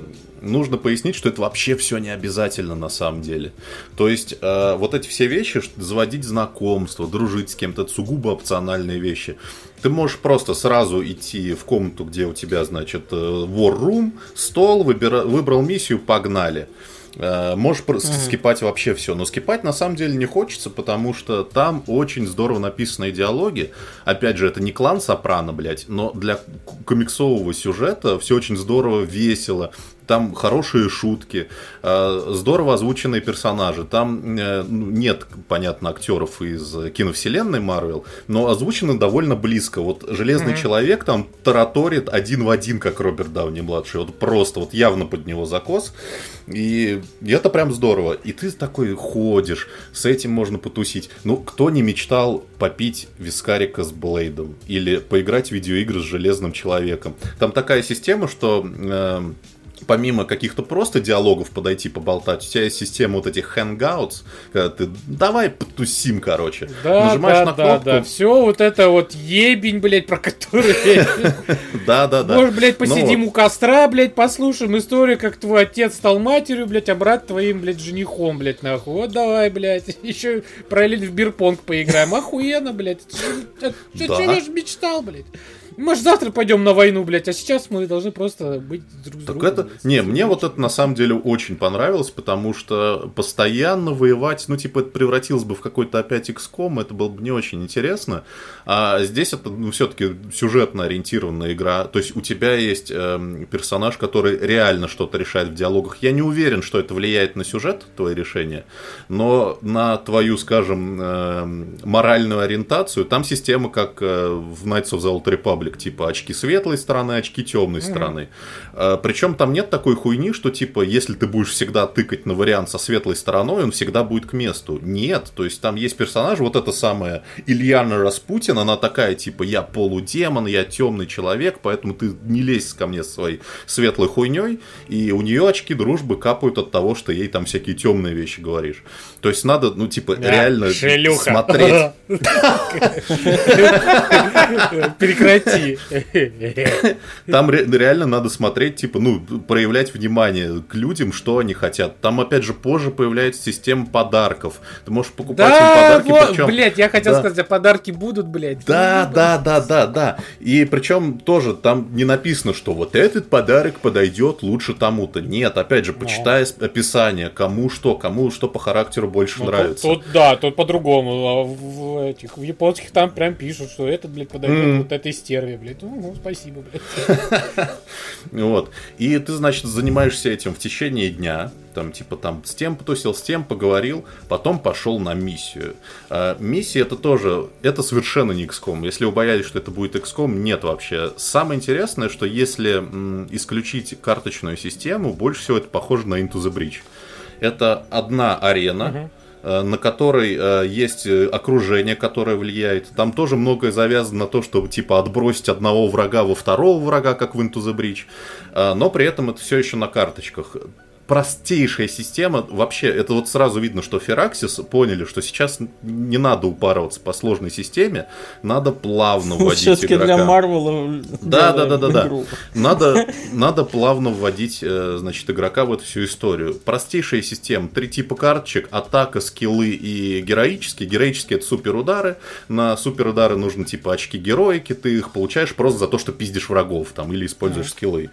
нужно пояснить, что это вообще все не обязательно на самом деле. То есть э, вот эти все вещи, заводить знакомство, дружить с кем-то, это сугубо опциональные вещи. Ты можешь просто сразу идти в комнату, где у тебя, значит, э, war room, стол, выбира... выбрал миссию, погнали. Э, можешь просто mm-hmm. скипать вообще все. Но скипать на самом деле не хочется, потому что там очень здорово написаны диалоги. Опять же, это не клан Сопрано, блядь, но для комиксового сюжета все очень здорово, весело там хорошие шутки, э, здорово озвученные персонажи. Там э, ну, нет, понятно, актеров из киновселенной Марвел, но озвучены довольно близко. Вот Железный mm-hmm. человек там тараторит один в один, как Роберт Дауни младший. Вот просто, вот явно под него закос. И это прям здорово. И ты такой ходишь, с этим можно потусить. Ну, кто не мечтал попить вискарика с Блейдом или поиграть в видеоигры с Железным человеком? Там такая система, что э, помимо каких-то просто диалогов подойти поболтать, у тебя есть система вот этих hangouts, когда ты давай потусим, короче. Да, Нажимаешь да, на кнопку. Да, да. Все вот это вот ебень, блядь, про который... Да, да, да. Может, блядь, посидим у костра, блядь, послушаем историю, как твой отец стал матерью, блядь, а брат твоим, блядь, женихом, блядь, нахуй. Вот давай, блядь, еще параллельно в бирпонг поиграем. Охуенно, блядь. Что я же мечтал, блядь. Может, завтра пойдем на войну, блядь, а сейчас мы должны просто быть друг с так другом. Это... Не, мне вот это на самом деле очень понравилось, потому что постоянно воевать, ну, типа, это превратилось бы в какой-то опять XCOM, это было бы не очень интересно. А здесь это, ну, все-таки сюжетно ориентированная игра. То есть у тебя есть э, персонаж, который реально что-то решает в диалогах. Я не уверен, что это влияет на сюжет, твое решение, но на твою, скажем, э, моральную ориентацию, там система, как э, в Knights of the Old Republic, паблик, типа очки светлой стороны, очки темной mm-hmm. стороны. А, причем там нет такой хуйни, что типа, если ты будешь всегда тыкать на вариант со светлой стороной, он всегда будет к месту. Нет, то есть там есть персонаж, вот эта самая Ильяна Распутин, она такая, типа, я полудемон, я темный человек, поэтому ты не лезь ко мне своей светлой хуйней, и у нее очки дружбы капают от того, что ей там всякие темные вещи говоришь. То есть надо, ну, типа, да, реально шелюха. смотреть. Прекрати Прекрати. Там ре- реально надо смотреть, типа, ну, проявлять внимание к людям, что они хотят. Там, опять же, позже появляется система подарков. Ты можешь покупать им Да, подарки, вот, причем... блядь, я хотел Да. сказать, а подарки будут, блядь. Да, да, да, да, да. И причем тоже там не написано, что вот этот подарок подойдет лучше тому-то. Нет, опять же, почитай с- описание, кому что, кому что по характеру больше Ну, нравится. Тут, тут, да, тут по-другому. А в, в этих, в японских там прям пишут, что этот, блядь, подойдет Мгм. вот этой стерве, блядь. Ну, спасибо, блядь. Вот. И ты, значит, занимаешься этим в течение дня. Там, типа, там, с тем потусил, с тем поговорил, потом пошел на миссию. А, миссия это тоже, это совершенно не XCOM. Если вы боялись, что это будет XCOM, нет вообще. Самое интересное, что если м, исключить карточную систему, больше всего это похоже на Into the Breach. Это одна арена, э, на которой э, есть э, окружение, которое влияет. Там тоже многое завязано на то, чтобы типа отбросить одного врага во второго врага, как в Into the. Э, но при этом это все еще на карточках. Простейшая система, вообще, это вот сразу видно, что Фераксис поняли, что сейчас не надо упарываться по сложной системе, надо плавно вводить Все-таки для игрока. Марвела Да, да, да, да, да. Надо, надо плавно вводить, э, значит, игрока в эту всю историю. Простейшая система. Три типа карточек. Атака, скиллы и героические. Героические это суперудары. На суперудары нужно типа очки героики. Ты их получаешь просто за то, что пиздишь врагов там или используешь скиллы.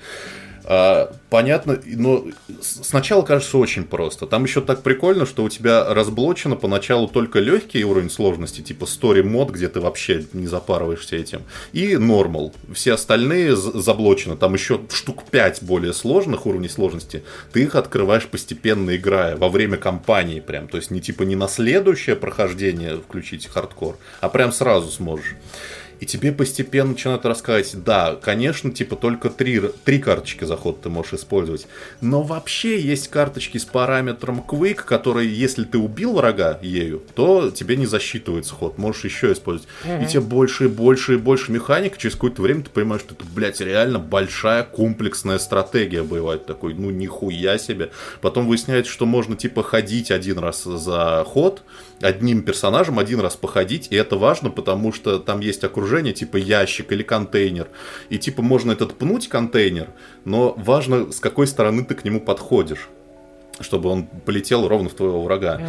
А, понятно, но сначала кажется очень просто. Там еще так прикольно, что у тебя разблочено поначалу только легкий уровень сложности, типа story мод, где ты вообще не запарываешься этим, и нормал. Все остальные заблочены. Там еще штук 5 более сложных уровней сложности. Ты их открываешь постепенно играя во время кампании прям. То есть не типа не на следующее прохождение включить хардкор, а прям сразу сможешь. И тебе постепенно начинают рассказывать, да, конечно, типа только три, три карточки заход ты можешь использовать. Но вообще есть карточки с параметром Quick, которые, если ты убил врага ею, то тебе не засчитывается ход, можешь еще использовать. И тебе больше и больше и больше механик, через какое-то время ты понимаешь, что это, блядь, реально большая комплексная стратегия боевая. Такой, ну нихуя себе. Потом выясняется, что можно типа ходить один раз за ход, одним персонажем один раз походить, и это важно, потому что там есть окружение, типа ящик или контейнер, и типа можно этот пнуть контейнер, но важно, с какой стороны ты к нему подходишь, чтобы он полетел ровно в твоего врага.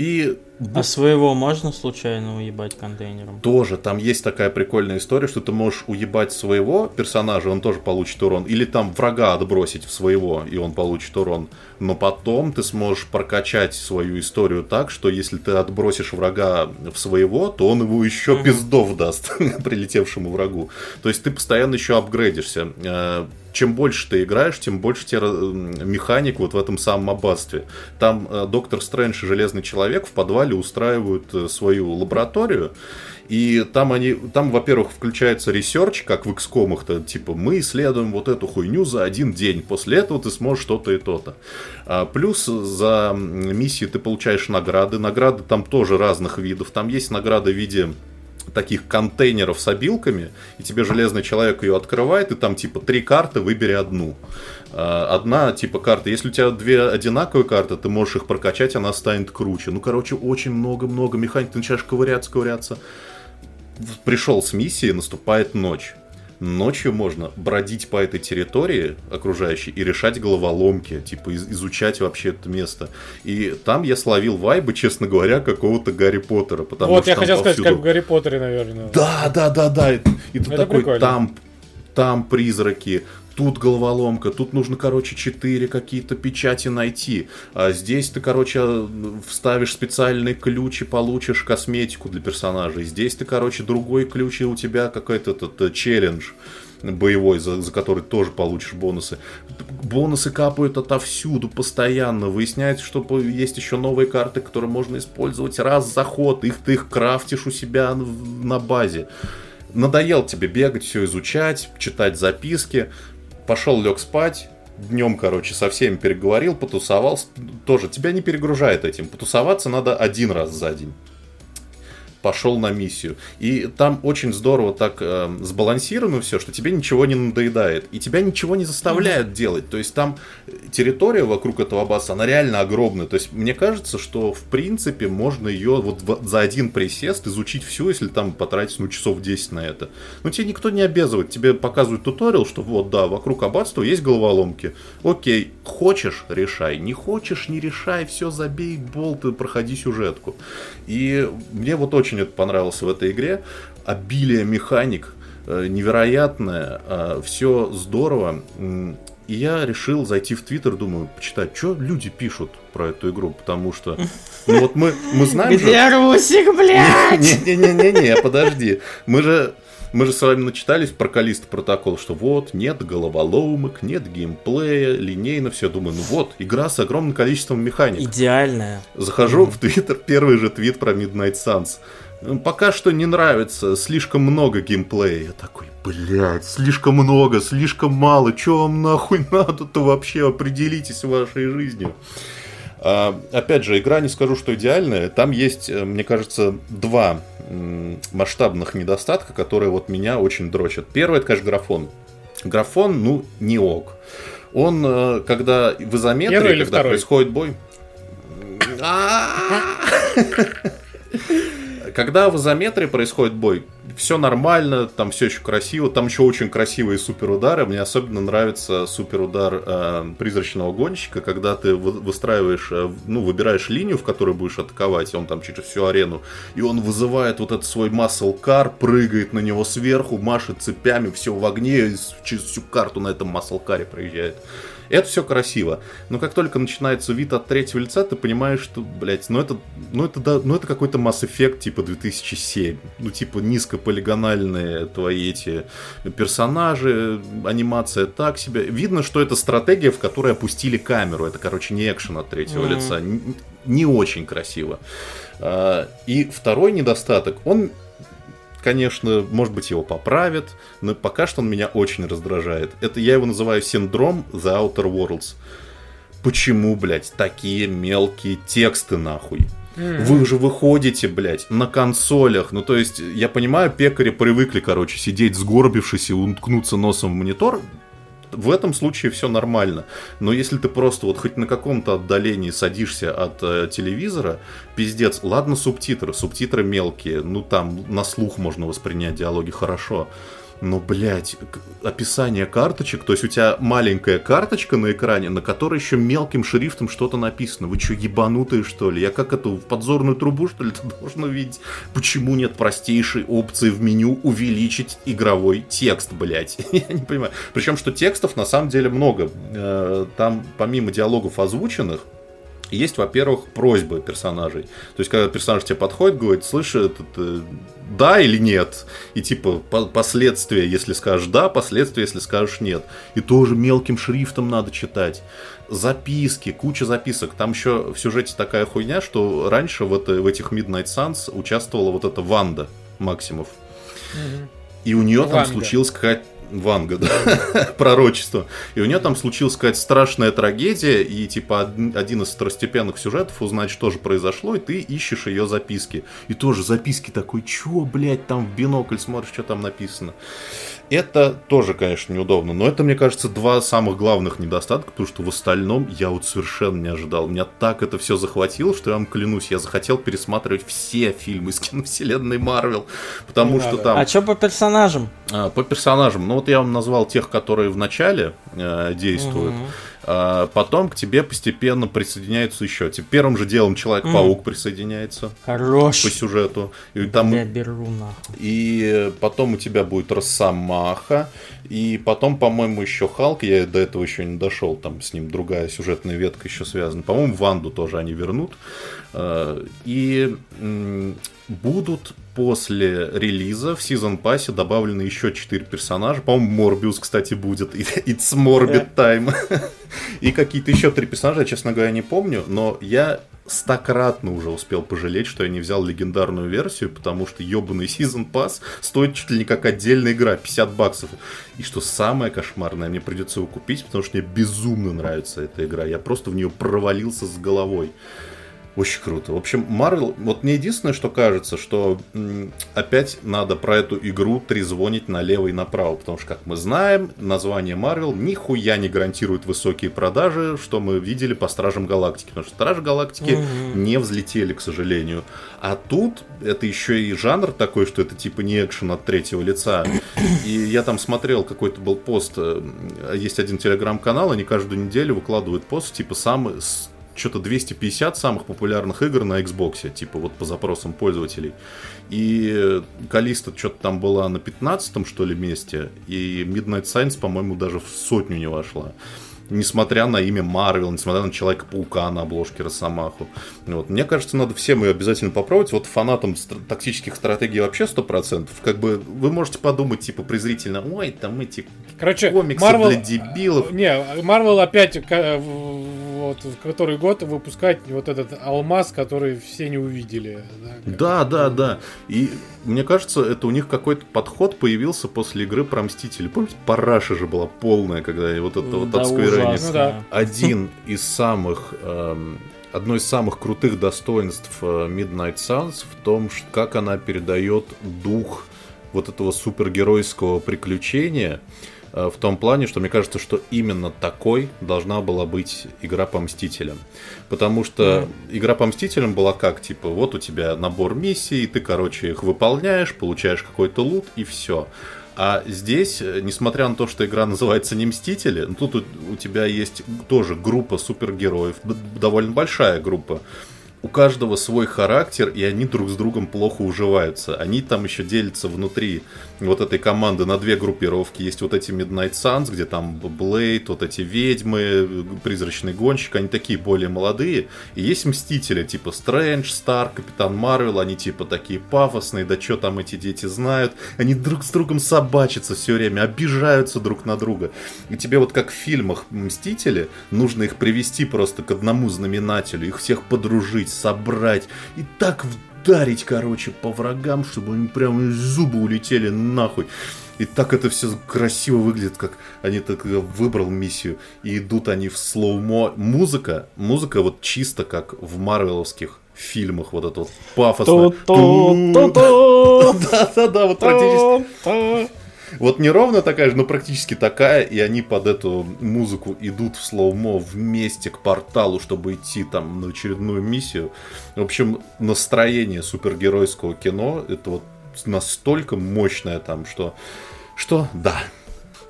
И А своего можно случайно уебать контейнером? тоже там есть такая прикольная история, что ты можешь уебать своего персонажа, он тоже получит урон, или там врага отбросить в своего, и он получит урон. Но потом ты сможешь прокачать свою историю так, что если ты отбросишь врага в своего, то он его еще пиздов даст прилетевшему врагу. То есть ты постоянно еще апгрейдишься. Чем больше ты играешь, тем больше тебе э, механик вот в этом самом аббатстве. Там э, Доктор Стрэндж и Железный Человек в подвале устраивают э, свою лабораторию, и там они, там, во-первых, включается research, как в XCOM, то типа мы исследуем вот эту хуйню за один день, после этого ты сможешь то-то и то-то. А, плюс за миссии ты получаешь награды, награды там тоже разных видов, там есть награды в виде таких контейнеров с обилками, и тебе железный человек ее открывает, и там типа три карты, выбери одну. А, Одна типа карта, если у тебя две одинаковые карты, ты можешь их прокачать, она станет круче. Ну, короче, очень много-много механик, ты начинаешь ковыряться, ковыряться. Пришел с миссии, наступает ночь. Ночью можно бродить по этой территории окружающей и решать головоломки, типа из- изучать вообще это место. И там я словил вайбы, честно говоря, какого-то Гарри Поттера. Потому Вот что я хотел сказать, повсюду- как в Гарри Поттере, наверное. да, да, да, да. И, и ты Это такой, прикольно. там, там призраки, тут головоломка, тут нужно, короче, четыре какие-то печати найти. А здесь ты, короче, вставишь специальный ключ и получишь косметику для персонажей. Здесь ты, короче, другой ключ, и у тебя какой-то этот э, челлендж боевой, за, за который тоже получишь бонусы. Бонусы капают отовсюду, постоянно. Выясняется, что есть еще новые карты, которые можно использовать раз за ход. Их ты их крафтишь у себя на базе. Надоел тебе бегать, все изучать, читать записки. Пошел, лег спать. Днем, короче, со всеми переговорил, потусовался. Тоже тебя не перегружает этим. Потусоваться надо один раз за день. Пошел на миссию. И там очень здорово так э, сбалансировано все, что тебе ничего не надоедает. И тебя ничего не заставляют mm-hmm. делать. То есть там территория вокруг этого баса, она реально огромная. То есть мне кажется, что в принципе можно ее вот в, за один присест изучить всю, если там потратить ну, часов 10 на это. Но тебе никто не обязывает. Тебе показывают туториал, что вот да, вокруг аббатства есть головоломки. Окей, хочешь, решай. Не хочешь, не решай. Все, забей болт и проходи сюжетку. И мне вот очень это понравилось в этой игре. Обилие механик э, невероятное, э, все здорово. И я решил зайти в Твиттер, думаю, почитать, что люди пишут про эту игру, потому что, ну вот мы, мы знаем Где же... Русик, блядь? Не-не-не-не, подожди. Мы же мы же с вами начитались про Калист протокол, что вот, нет головоломок, нет геймплея, линейно все. Думаю, ну вот, игра с огромным количеством механик. Идеальная. Захожу mm-hmm. в Твиттер, первый же твит про Midnight Suns. Пока что не нравится, слишком много геймплея. Я такой, блядь, слишком много, слишком мало. Че вам нахуй надо-то вообще? Определитесь вашей жизнью. А, опять же, игра не скажу, что идеальная. Там есть, э, мне кажется, два масштабных недостатка, которые вот меня очень дрочат. Первый, это, конечно, графон. Графон, ну, не ок. Он, э, когда в изометрии, когда второй? происходит бой... Когда в изометрии происходит бой, все нормально, там все еще красиво, там еще очень красивые суперудары. Мне особенно нравится суперудар э, призрачного гонщика, когда ты выстраиваешь, э, ну, выбираешь линию, в которой будешь атаковать, он там через всю арену, и он вызывает вот этот свой масл кар, прыгает на него сверху, машет цепями, все в огне, через всю карту на этом масл каре проезжает. Это все красиво. Но как только начинается вид от третьего лица, ты понимаешь, что, блядь, ну это, ну это, да, ну это какой-то Mass Effect типа 2007. Ну типа низкополигональные твои эти персонажи, анимация так себе. Видно, что это стратегия, в которой опустили камеру. Это, короче, не экшен от третьего mm-hmm. лица. Не, не очень красиво. А, и второй недостаток, он конечно, может быть, его поправят, но пока что он меня очень раздражает. Это я его называю синдром The Outer Worlds. Почему, блядь, такие мелкие тексты нахуй? Вы же выходите, блядь, на консолях. Ну, то есть, я понимаю, пекари привыкли, короче, сидеть сгорбившись и уткнуться носом в монитор в этом случае все нормально. Но если ты просто вот хоть на каком-то отдалении садишься от э, телевизора, пиздец, ладно субтитры, субтитры мелкие, ну там на слух можно воспринять диалоги хорошо. Но, блядь, описание карточек, то есть у тебя маленькая карточка на экране, на которой еще мелким шрифтом что-то написано. Вы что, ебанутые, что ли? Я как эту в подзорную трубу, что ли, должен увидеть? Почему нет простейшей опции в меню увеличить игровой текст, блядь? Я не понимаю. Причем, что текстов на самом деле много. Э, там, помимо диалогов озвученных, есть, во-первых, просьбы персонажей. То есть, когда персонаж тебе подходит, говорит, слышь, этот, э, да или нет. И типа по последствия, если скажешь да, последствия, если скажешь нет. И тоже мелким шрифтом надо читать. Записки, куча записок. Там еще в сюжете такая хуйня, что раньше в, это, в этих Midnight Suns участвовала вот эта Ванда Максимов. Угу. И у нее Ванга. там случилась какая-то Ванга, да, пророчество. И у нее там случилась какая-то страшная трагедия, и типа один из второстепенных сюжетов узнать, что же произошло, и ты ищешь ее записки. И тоже записки такой, чё, блядь, там в бинокль смотришь, что там написано. Это тоже, конечно, неудобно, но это, мне кажется, два самых главных недостатка, потому что в остальном я вот совершенно не ожидал. Меня так это все захватило, что я вам клянусь, я захотел пересматривать все фильмы из киновселенной Марвел, потому не что надо. там... А что по персонажам? А, по персонажам, ну вот я вам назвал тех, которые в начале э, действуют. Угу. А потом к тебе постепенно присоединяются еще. Типа, первым же делом Человек-паук mm. присоединяется. Хорош. По сюжету. И, там... Я беру нахуй. и потом у тебя будет Росомаха. И потом, по-моему, еще Халк. Я до этого еще не дошел. Там с ним другая сюжетная ветка еще связана. По-моему, Ванду тоже они вернут. А, и будут после релиза в сезон пассе добавлены еще 4 персонажа. По-моему, Морбиус, кстати, будет. It's Morbid Time. И какие-то еще три персонажа, я, честно говоря, не помню. Но я стократно уже успел пожалеть, что я не взял легендарную версию, потому что ебаный сезон пас стоит чуть ли не как отдельная игра, 50 баксов. И что самое кошмарное, мне придется его купить, потому что мне безумно нравится эта игра. Я просто в нее провалился с головой. Очень круто. В общем, Марвел, вот мне единственное, что кажется, что м, опять надо про эту игру трезвонить налево и направо, потому что, как мы знаем, название Марвел нихуя не гарантирует высокие продажи, что мы видели по Стражам Галактики, потому что Стражи Галактики Мгм. не взлетели, к сожалению. А тут это еще и жанр такой, что это типа не экшен от третьего лица. И я там смотрел, какой-то был пост, э, есть один телеграм-канал, они каждую неделю выкладывают пост, типа самый что-то 250 самых популярных игр на Xbox, типа вот по запросам пользователей. И Калиста что-то там была на 15 что ли, месте, и Midnight Science, по-моему, даже в сотню не вошла. Несмотря на имя Марвел, несмотря на Человека-паука на обложке Росомаху. Вот. Мне кажется, надо всем ее обязательно попробовать. Вот фанатам стр- тактических стратегий вообще 100%. Как бы вы можете подумать, типа, презрительно, ой, там эти Короче, комиксы Marvel... для дебилов. Не, Марвел опять вот, в который год выпускает вот этот алмаз, который все не увидели. да, как- Да, да, да. И мне кажется, это у них какой-то подход появился после игры про Мстители. Помните, параша же была полная, когда и вот это вот Да от. Ну да. Один из самых... эм, Одно из самых крутых достоинств э, Midnight Suns в том, как она передает дух вот этого супергеройского приключения в том плане, что мне кажется, что именно такой должна была быть игра по Мстителям. Потому что игра по Мстителям была как, типа, вот у тебя набор миссий, ты, короче, их выполняешь, получаешь какой-то лут и все. А здесь, э, несмотря на то, что игра называется не Мстители, ну, тут у, у тебя есть тоже группа супергероев, довольно большая группа. У каждого свой характер, и они друг с другом плохо уживаются. Они там еще делятся внутри вот этой команды на две группировки. Есть вот эти Midnight Suns, где там Блейд, вот эти ведьмы, призрачный гонщик, они такие более молодые. И есть Мстители, типа Стрэндж, Стар, Капитан Марвел, они типа такие пафосные, да что там эти дети знают. Они друг с другом собачатся все время, обижаются друг на друга. И тебе вот как в фильмах Мстители, нужно их привести просто к одному знаменателю, их всех подружить, собрать и так вдарить, короче, по врагам, чтобы они прям из зуба улетели нахуй. И так это все красиво выглядит, как они так э, выбрал миссию. И идут они в слоумо. Музыка, музыка вот чисто как в марвеловских фильмах, вот это вот пафосно. Да-да-да, вот практически. Вот не ровно такая же, но практически такая, и они под эту музыку идут в слоумо вместе к порталу, чтобы идти там на очередную миссию. В общем, настроение супергеройского кино, это вот настолько мощное там, что... Что? Да.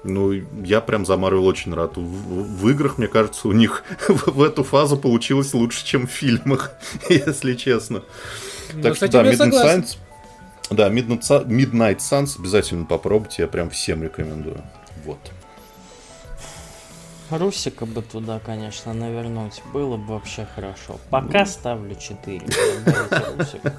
Ну, я прям за Марвел очень рад. В, в- в играх, мне кажется, у них в, в эту фазу получилось лучше, чем в фильмах, если честно. Ну, Так с что да, Midnight согласен. Да, Midnight, Sun- Midnight Suns обязательно попробуйте, я прям всем рекомендую. Вот. Русика бы туда, конечно, навернуть. Было бы вообще хорошо. Пока ставлю 4. Русик.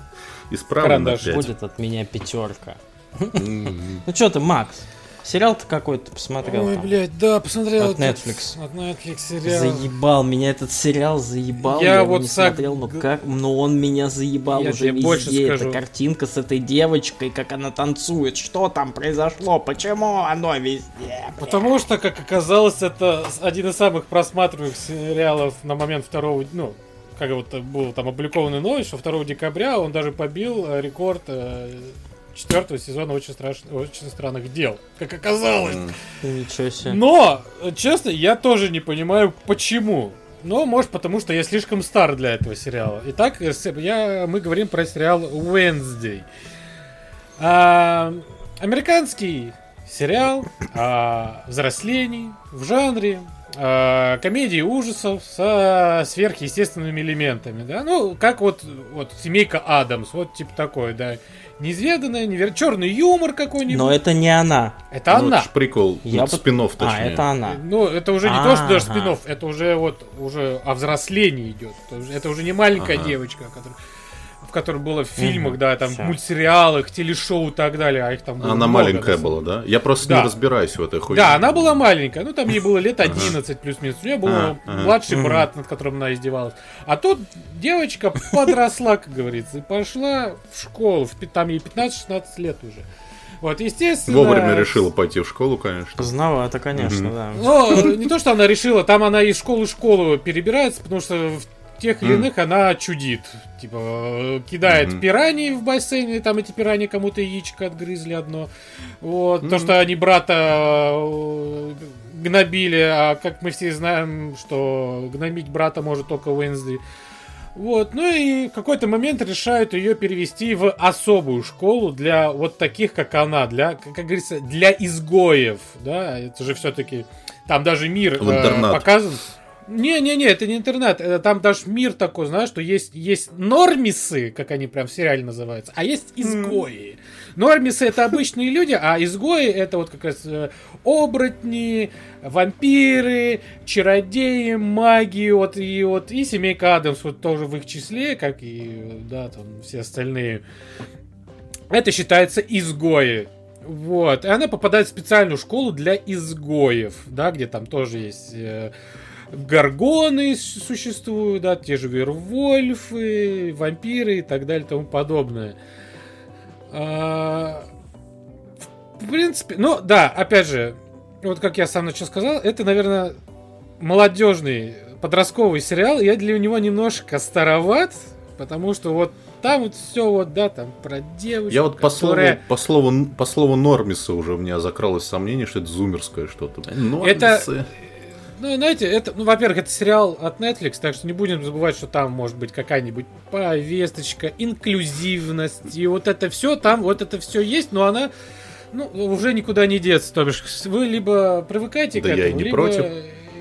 Исправлено Карандаш. Будет от меня пятерка. Ну что ты, Макс? Сериал-то какой-то посмотрел Ой, там? блядь, да, посмотрел. От Netflix. От Netflix сериал. Заебал меня этот сериал, заебал. Я Я, вот не сак- смотрел, но как, но он меня заебал Я уже тебе везде. больше скажу. Эта картинка с этой девочкой, как она танцует, что там произошло, почему оно везде. Потому что, как оказалось, это один из самых просматриваемых сериалов на момент второго, ну, как вот был там опубликованный новость, что 2 декабря он даже побил э, рекорд э, четвертого сезона очень, страш... очень странных дел. Как оказалось. Ничего себе. Но, э, честно, я тоже не понимаю, почему. Но, может, потому что я слишком стар для этого сериала. Итак, э, с- я, мы говорим про сериал Wednesday. А, американский сериал о взрослении в жанре а, комедии ужасов со сверхъестественными элементами, да, ну, как вот, вот семейка Адамс, вот типа такой, да, неизведанное, невер... черный юмор какой-нибудь. Но это не она. Это Ну, она. это прикол. Я Вот бы- спин-офф, А, точнее. это она. Ну, это уже не то, что даже спин это уже вот уже о взрослении идет. Это уже, это уже не маленькая Ага. девочка, которая, в которой было в фильмах, да, там, всё. в мультсериалах, телешоу и так далее, а их там было Она много, маленькая была, да? Я просто Да. не разбираюсь в этой хуйне. Да, она была маленькая, ну там ей было лет 11 плюс-минус. У нее был А, младший брат, над которым она издевалась. А тут девочка подросла, как говорится, и пошла в школу. В Там ей 15-16 лет уже. Вот, естественно... Вовремя решила пойти в школу, конечно. Поздновато, конечно, Мгм. да. Ну, не то, что она решила, там она из школы в школу перебирается, потому что в тех или иных она чудит. Типа, кидает Мгм. пираний в бассейн, и там эти пираньи кому-то яичко отгрызли одно. Вот, то, что они брата э, гнобили, а как мы все знаем, что гнобить брата может только Уэнсди. Вот, ну и в какой-то момент решают ее перевести в особую школу для вот таких, как она, для, как говорится, для изгоев, да, это же все-таки, там даже мир э, показан. Не-не-не, это не интернет, это там даже мир такой, знаешь, что есть, есть нормисы, как они прям в сериале называются, а есть изгои. Нормисы это обычные люди, а изгои это вот как раз э, оборотни, вампиры, чародеи, маги, вот и вот и семейка Адамс вот тоже в их числе, как и да там все остальные. Это считается изгои. Вот. И она попадает в специальную школу для изгоев, да, где там тоже есть э, горгоны с- существуют, да, те же вервольфы, вампиры и так далее и тому подобное. А, в принципе, ну да, опять же, вот как я сам начал сказал, это, наверное, молодежный подростковый сериал. Я для него немножко староват, потому что вот там вот все вот, да, там про девочку, Я вот по слову, которая- по слову, по слову Нормиса уже у меня закралось сомнение, что это зумерское что-то. Это- Нормисы. Ну, знаете, это, ну, во-первых, это сериал от Netflix, так что не будем забывать, что там может быть какая-нибудь повесточка, инклюзивность, и вот это все там, вот это все есть, но она, ну, уже никуда не деться. То бишь, вы либо привыкаете Да к я и этому, не либо, против.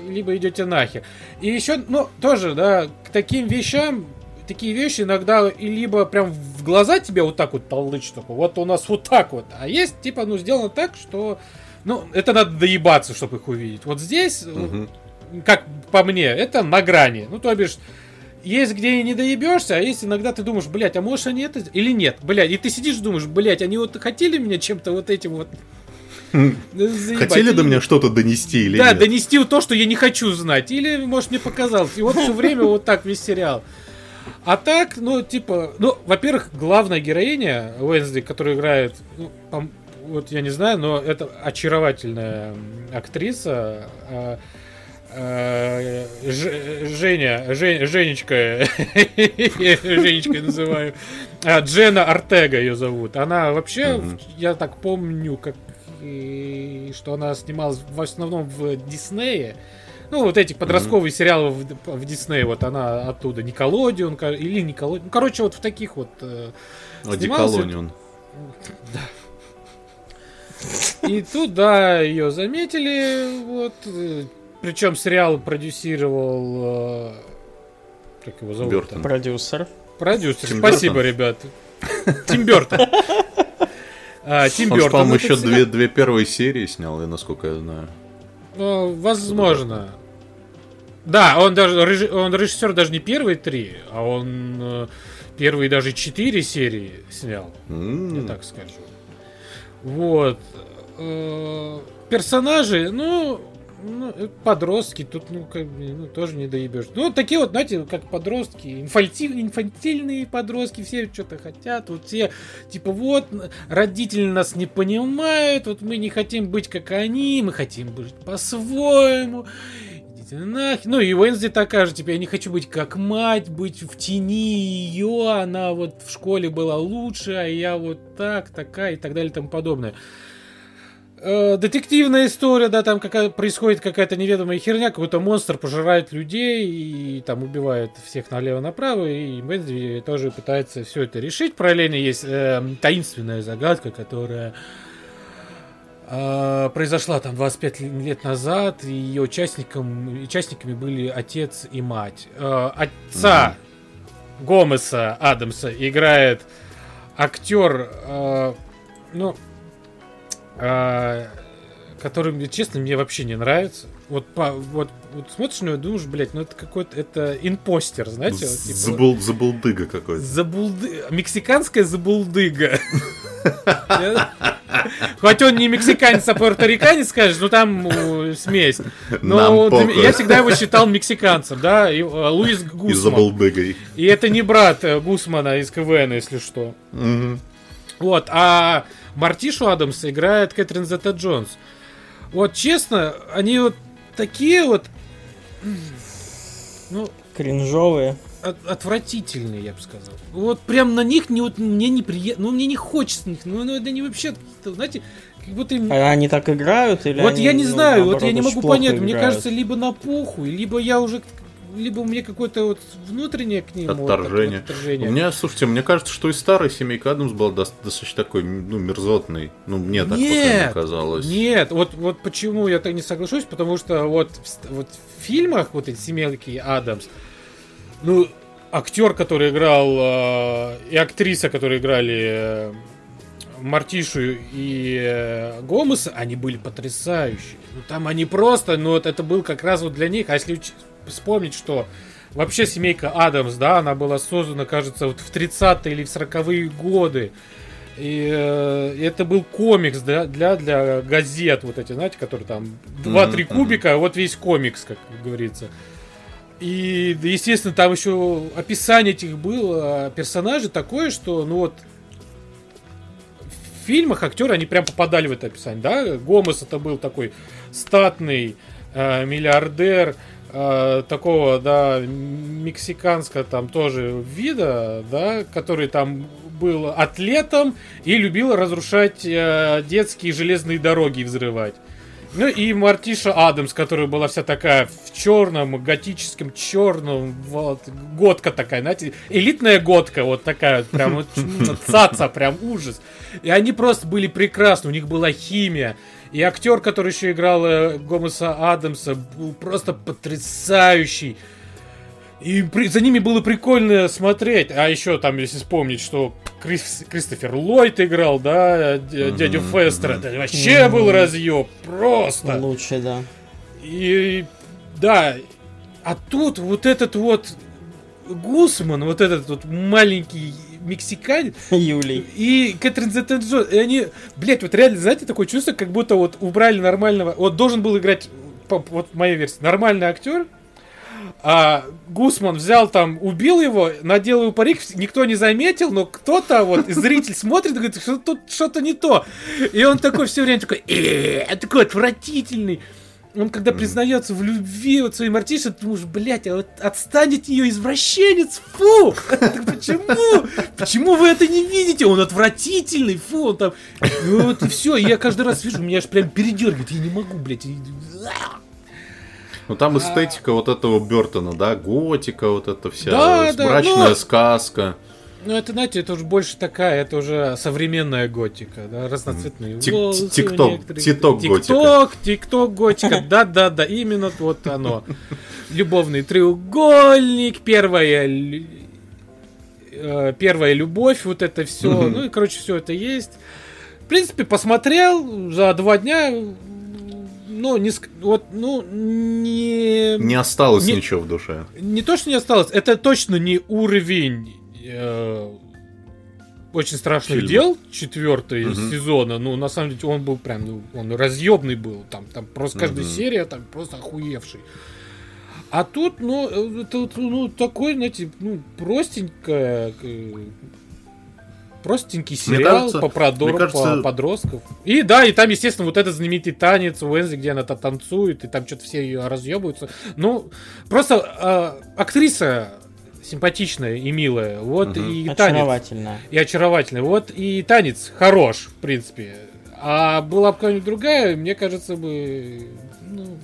либо идете нахер. И еще, ну, тоже, да, к таким вещам, такие вещи иногда и либо прям в глаза тебе вот так вот толдычат, такой, вот у нас вот так вот, а есть, типа, ну, сделано так, что ну, это надо доебаться, чтобы их увидеть. Вот здесь, Мгм. как по мне, это на грани. Ну, то бишь, есть где и не доебешься, а есть иногда ты думаешь, блядь, а может они это... Или нет, блядь, и ты сидишь думаешь, блядь, они вот хотели меня чем-то вот этим вот... заебать? Хотели до меня что-то донести или Да, нет? донести то, что я не хочу знать. Или, может, мне показалось. И вот все время вот так весь сериал. А так, ну, типа, ну, во-первых, главная героиня Уэнсди, которая играет, ну, вот я не знаю, но это очаровательная актриса. а, а, Ж- Женя, Жен- Женечка, я называю, А, Джена Артега ее зовут. Она вообще, я так помню, как и что она снималась в основном в Диснее. Ну, вот этих подростковые сериалы в, в Диснее, вот она оттуда, Николодион, или Николодион. Ну, короче, вот в таких вот. э, снималась Одеколонион. И тут, да, ее заметили, вот. Причем сериал продюсировал... э, Как его зовут? Бёртон. Продюсер. Продюсер. Тим Спасибо, Бёртон. ребят. Тим Бертон. А, Тим Он, Бертон. по-моему, этот еще две, две первые серии снял, я насколько я знаю. Ну, возможно. Да, он даже он режиссер даже не первые три, а он э, первые даже четыре серии снял. М, Я так скажу. Вот. Э, Персонажи, ну, ну, э, подростки, тут, ну, как бы, ну, тоже не доебешь. Ну, такие вот, знаете, как подростки, инфальти- инфантильные подростки, все что-то хотят, вот все, типа, вот, родители нас не понимают, вот мы не хотим быть как они, мы хотим быть по-своему. Идите нахер. Ну и Уэнсди такая же, типа, я не хочу быть как мать, быть в тени ее, она вот в школе была лучше, а я вот так, такая и так далее и тому подобное. Э, Детективная история, да, там какая происходит какая-то неведомая херня, какой-то монстр пожирает людей и там убивает всех налево-направо, и Уэнсди тоже пытается все это решить. Параллельно есть э, таинственная загадка, которая произошла там 25 лет назад, и ее участником, участниками были отец и мать. Э, отца Гомеса Адамса играет актер, э, ну, который, честно, мне вообще не нравится. Вот, по, вот, вот смотришь на него и думаешь, блядь, ну это какой-то, это импостер, знаете? вот, типа, Забыл, забулдыга какой-то. Забулды... Мексиканская забулдыга. Хоть он не мексиканец, а пуэрториканец, скажешь, ну там смесь. Но я всегда его считал мексиканцем, да, и, э, Луис И Гусман. забулдыгой. И это не брат э, Гусмана из КВН, если что. Вот, а Мартишу Адамса играет Кэтрин Зета Джонс. Вот, честно, они вот такие вот... Ну, Кринжовые. от- отвратительные, я бы сказал. Вот прям на них не, вот, мне неприятно, ну мне не хочется на них, ну, ну это они вообще, знаете, как будто им... А они так играют или вот они, я не ну, знаю, вот наоборот, я не могу понять, мне играют? кажется, либо на похуй, либо я уже, либо у меня какое-то вот внутреннее к ним вот Отторжение. такое отторжение. У меня, слушайте, мне кажется, что и старая семейка Адамс была дос- достаточно такой, ну, мерзотный. Ну, мне так вот Нет, казалось. Нет, вот, вот почему я так не соглашусь, потому что вот, вот в фильмах вот эти семейки Адамс, ну, актер, который играл, э, и актриса, которые играли э, Мартишу и э, Гомеса, они были потрясающие. Ну, там они просто, ну, вот это был как раз вот для них. А если вспомнить, что вообще семейка Адамс, да, она была создана, кажется, вот в 30-е или в 40-е годы. И э, это был комикс да, для, для газет, вот эти, знаете, которые там 2-3 Мгм, кубика, а вот весь комикс, как говорится. И, естественно, там еще описание этих было персонажей такое, что, ну вот, в фильмах актеры, они прям попадали в это описание, да? Гомес это был такой статный э, миллиардер, э, такого, да, мексиканского там тоже вида, да, который там был атлетом и любил разрушать э, детские железные дороги и взрывать. Ну и Мартиша Адамс, которая была вся такая в черном, готическом черном, вот, готка такая, знаете, элитная готка, вот такая, прям вот, м, цаца, прям ужас. И они просто были прекрасны, у них была химия. И актер, который еще играл э, Гомеса Адамса, был просто потрясающий. И при- за ними было прикольно смотреть. А еще там, если вспомнить, что Крис- Кристофер Ллойд играл, да, дядю Фестера, мгм. это вообще Мгм. был разъеб. Просто. Лучше, да. И да, а тут вот этот вот Гусман, вот этот вот маленький мексиканец, Юлий. и Кэтрин Зета Джонс, и они, блять, вот реально, знаете, такое чувство, как будто вот убрали нормального, вот должен был играть, вот моя версия, нормальный актер, а Гусман взял там, убил его, надел его парик, никто не заметил, но кто-то вот, зритель смотрит и говорит, что тут что-то не то. И он такой все время такой, «Э, такой отвратительный. Он когда признается в любви вот своей Мартише, ты думаешь, блядь, а вот отстань от нее, извращенец, фу! Почему? Почему вы это не видите? Он отвратительный, фу, он там... Ну вот и все, я каждый раз вижу, меня аж прям передергивает, я не могу, блядь. Ну там эстетика вот этого Бертона, да, готика, вот это вся мрачная ну- сказка. Ну, это, знаете, это уже больше такая, это уже современная готика, да, разноцветные Тик- волосы тикток, некоторых. титок готика. Тикток, тикток готика, да-да-да, именно вот оно. Любовный треугольник, первая, э, первая любовь, вот это все, ну и, короче, все это есть. В принципе, посмотрел за два дня, ну, не, вот, ну, не... Не осталось Не- ничего в душе. Не то, что не осталось, это точно не уровень очень страшных Фильма. дел четвертого Мгм. сезона. Ну, на самом деле, он был прям, ну, он разъебный был. Там, там просто каждая Мгм. серия там просто охуевший. А тут, ну, э, это, вот, ну, такой, знаете, ну, простенькое, э, простенький Мне сериал кажется- по, продор- мне кажется- по подростков. И да, и там, естественно, вот этот знаменитый танец Уэнзи, где она там танцует, и там что-то все ее разъебываются. Ну, просто э, актриса симпатичная и милая, вот Мгм. и танец Очаровательно. и очаровательный. Вот и танец хорош, в принципе. А была бы какая-нибудь другая, мне кажется бы, ну,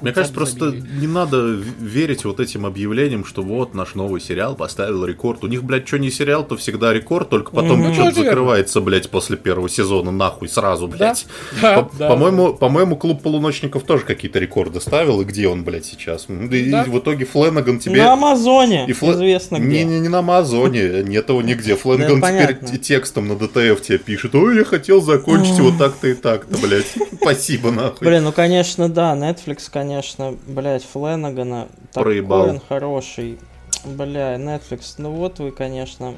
Мне кажется, просто забили. не надо верить вот этим объявлениям, что вот наш новый сериал поставил рекорд. У них, блядь, что не сериал, то всегда рекорд, только потом что-то Ну, тоже закрывается, блядь, после первого сезона, нахуй, сразу, блядь. да, По- да. По-моему, по-моему, клуб полуночников тоже какие-то рекорды ставил, и где он, блядь, сейчас? Да. и в итоге Фленаган тебе... На Амазоне. И Флэ- Известно где. Не, не, не на Амазоне, нет его нигде. Фленган Да, теперь понятно. текстом на ДТФ тебе пишет. Ой, я хотел закончить вот так-то и так-то, блядь. Спасибо, нахуй. Блин, ну конечно, да, Netflix, конечно, блядь, Фленагана, такой Проебал. он хороший. Бля, Netflix, ну вот вы, конечно,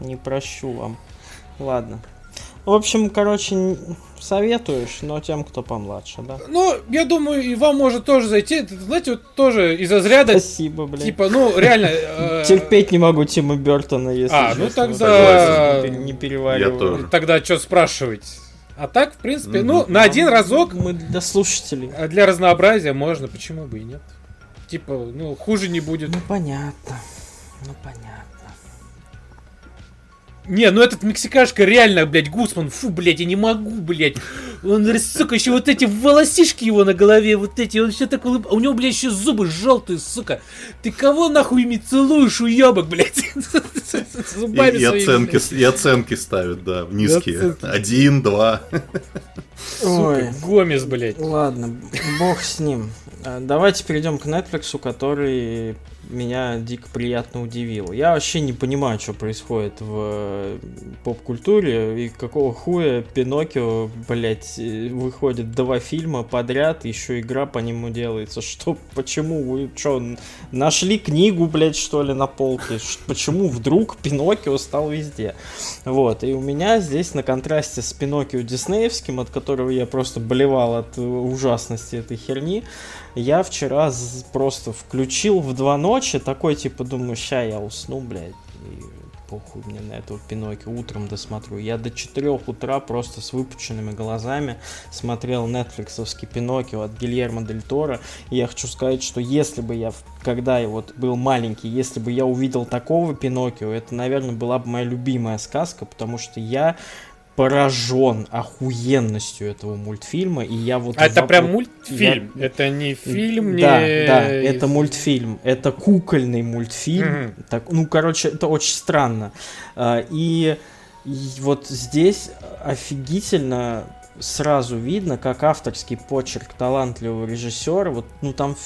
не прощу вам. Ладно. В общем, короче, советуешь, но тем, кто помладше, да? Ну, я думаю, и вам может тоже зайти. Это, знаете, вот тоже из разряда, Спасибо, блядь. типа, ну, реально... э, Терпеть не могу Тима Бертона, если А, ну тогда- Не, пере- не перевариваю. Я тоже. Тогда что спрашивать? А так, в принципе, ну, на один разок Мы для слушателей. а для разнообразия можно, почему бы и нет. Типа, ну, хуже не будет. Ну, понятно. Ну, понятно. Не, ну этот мексикашка реально, блядь, Гусман, фу, блядь, я не могу, блядь. Он, сука, еще вот эти волосишки его на голове, вот эти, он все так улыб... А у него, блядь, еще зубы желтые, сука. Ты кого нахуй ими целуешь, уебок, блядь? Зубами и, и, оценки, и оценки ставят, да, низкие. Один, два. Ой. Гомес, блядь. Ладно, бог с ним. А, давайте перейдем к Netflix, который меня дико приятно удивил. Я вообще не понимаю, что происходит в э, поп-культуре и какого хуя Пиноккио, блять, э, выходит два фильма подряд, еще игра по нему делается. Что, почему вы, что, нашли книгу, блять, что ли, на полке? Почему вдруг Пиноккио стал везде? Вот, и у меня здесь на контрасте с Пиноккио диснеевским, от которого я просто болевал от ужасности этой херни, я вчера просто включил в два ночи, такой типа думаю, ща я усну, блядь, и похуй мне на этого Пиноккио, утром досмотрю. Я до 4 утра просто с выпученными глазами смотрел нетфликсовский Пиноккио от Гильермо Дель Торо. И я хочу сказать, что если бы я, когда я вот был маленький, если бы я увидел такого Пиноккио, это, наверное, была бы моя любимая сказка, потому что я поражен охуенностью этого мультфильма, и я вот... А это прям мультфильм? Я... Это не фильм, не... Да, да, это мультфильм, это кукольный мультфильм. Mm-hmm. Так, ну, короче, это очень странно. А, и, и вот здесь офигительно сразу видно, как авторский почерк талантливого режиссера, вот, ну, там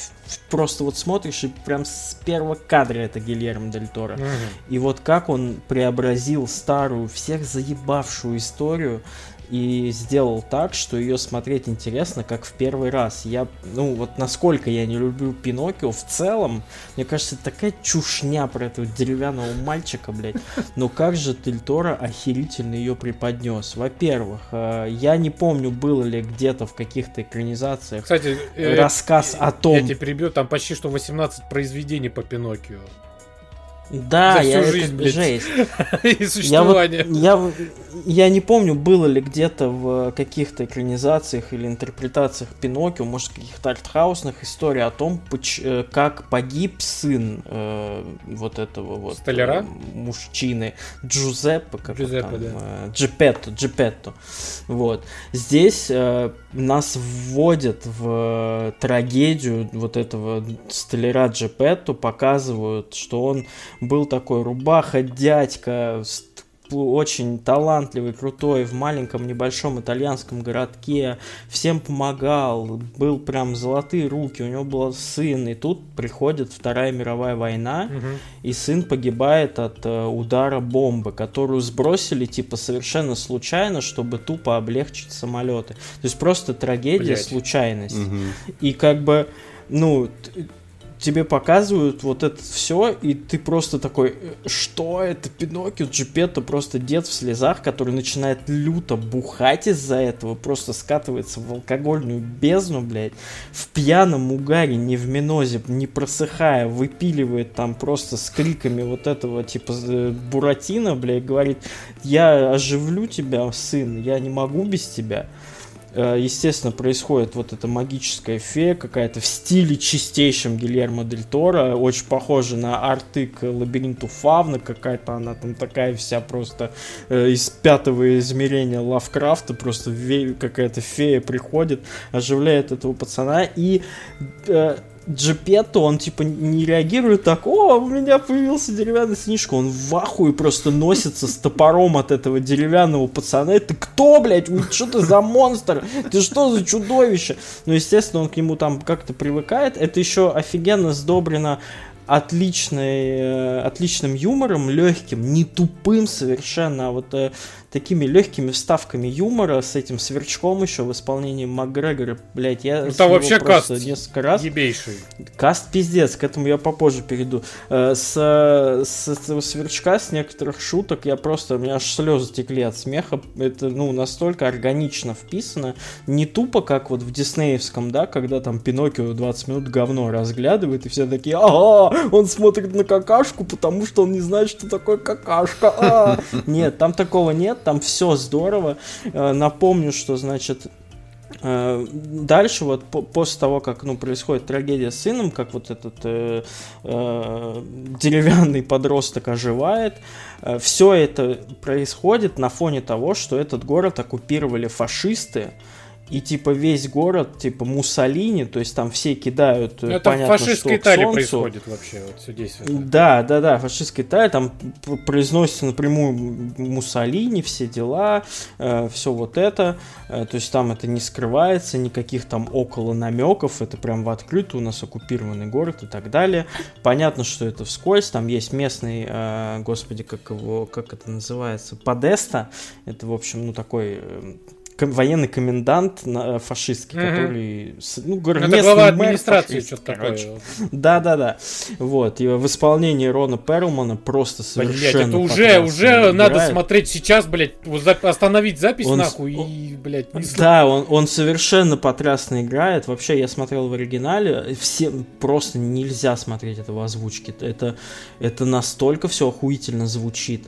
просто вот смотришь, и прям с первого кадра это Гильермо Дель Торо. Угу. И вот как он преобразил старую, всех заебавшую историю и сделал так, что ее смотреть интересно, как в первый раз. Я, ну, вот насколько я не люблю Пиноккио, в целом, мне кажется, такая чушня про этого деревянного мальчика, блядь. Но как же Тельтора охерительно ее преподнес. Во-первых, э, я не помню, было ли где-то в каких-то экранизациях Кстати, э, рассказ о том... Я тебя перебью, там почти что 18 произведений по Пиноккио. Да, За всю я жизнь, это, жесть. И существование. Я, вот, я, я не помню, было ли где-то в каких-то экранизациях или интерпретациях Пиноккио, может, каких-то артхаусных историй о том, э, как погиб сын э, вот этого вот Столяра? Э, мужчины Джузеппе, как Джузеппе, там, да. э, Джепетто, Джепетто. Вот. Здесь э, нас вводят в трагедию вот этого столяра Джепетто, показывают, что он был такой рубаха, дядька, очень талантливый, крутой, в маленьком небольшом итальянском городке, всем помогал, был прям золотые руки, у него был сын, и тут приходит Вторая мировая война, угу. и сын погибает от э, удара бомбы, которую сбросили типа совершенно случайно, чтобы тупо облегчить самолеты. То есть просто трагедия, Блять. случайность. Угу. И как бы, ну, тебе показывают вот это все, и ты просто такой, что это Пиноккио, Джипетто, просто дед в слезах, который начинает люто бухать из-за этого, просто скатывается в алкогольную бездну, блядь, в пьяном угаре, не в минозе, не просыхая, выпиливает там просто с криками вот этого типа э, Буратино, блядь, говорит, я оживлю тебя, сын, я не могу без тебя. Э, естественно, происходит вот эта магическая фея какая-то в стиле чистейшем Гильермо Дель Торо, очень похожа на арты к лабиринту Фавна, какая-то она там такая вся просто э, из пятого измерения Лавкрафта, просто какая-то фея приходит, оживляет этого пацана, и Джепетто, он типа не реагирует так, о, у меня появился деревянный снежка, он в ахуе просто носится с топором от этого деревянного пацана, ты кто, блядь, что ты за монстр, ты что за чудовище? Ну, естественно, он к нему там как-то привыкает, это еще офигенно сдобрено отличной, э, отличным юмором, легким, не тупым совершенно, а вот э, такими легкими вставками юмора с этим сверчком еще в исполнении Макгрегора, блять, я ну, там вообще каст несколько раз. Ебейший. Каст пиздец, к этому я попозже перейду. Э, с, с этого сверчка, с некоторых шуток я просто, у меня аж слезы текли от смеха. Это, ну, настолько органично вписано. Не тупо, как вот в диснеевском, да, когда там Пиноккио 20 минут говно разглядывает, и все такие, ага, он смотрит на какашку, потому что он не знает, что такое какашка. А! Нет, там такого нет там все здорово. Э, напомню, что, значит, Э, дальше вот по после того, как ну, происходит трагедия с сыном, как вот этот э, э, деревянный подросток оживает, э, все это происходит на фоне того, что этот город оккупировали фашисты, и типа весь город, типа Муссолини, то есть там все кидают, Ну, это в понятно, фашистской что к Италии солнцу. происходит вообще, вот все действие. Да, да, да, фашистская Италия, там произносится напрямую Муссолини, все дела, все вот это, э, то есть там это не скрывается, никаких там около намеков, это прям в открытую, у нас оккупированный город и так далее. Понятно, что это вскользь, там есть местный, э, господи, как его, как это называется, Подеста, это, в общем, ну такой э, военный комендант э, фашистский, Мгм. который, ну, говорю, Это глава администрации, что-то такое. Да, да, да. Вот. И в исполнении Рона Перлмана просто Блять, совершенно это уже, уже надо смотреть сейчас, блядь, остановить запись Он нахуй и, блядь, не. Да, он, он совершенно потрясно играет. Вообще, я смотрел в оригинале. Все просто нельзя смотреть это в озвучке. Это, это настолько все охуительно звучит.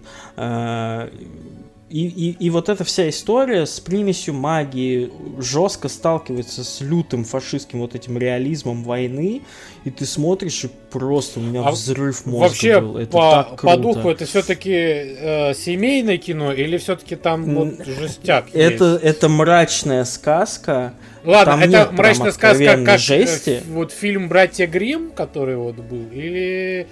Э, И, и, и вот эта вся история с примесью магии жестко сталкивается с лютым фашистским вот этим реализмом войны, и ты смотришь, и просто у меня А взрыв мозга Вообще, был. Это по, так по круто. духу это все-таки семейное кино или все-таки там вот жестяк Это, есть? это мрачная сказка. Ладно, там это мрачная сказка, как э, жести. вот фильм «Братья Грим, который вот был, или...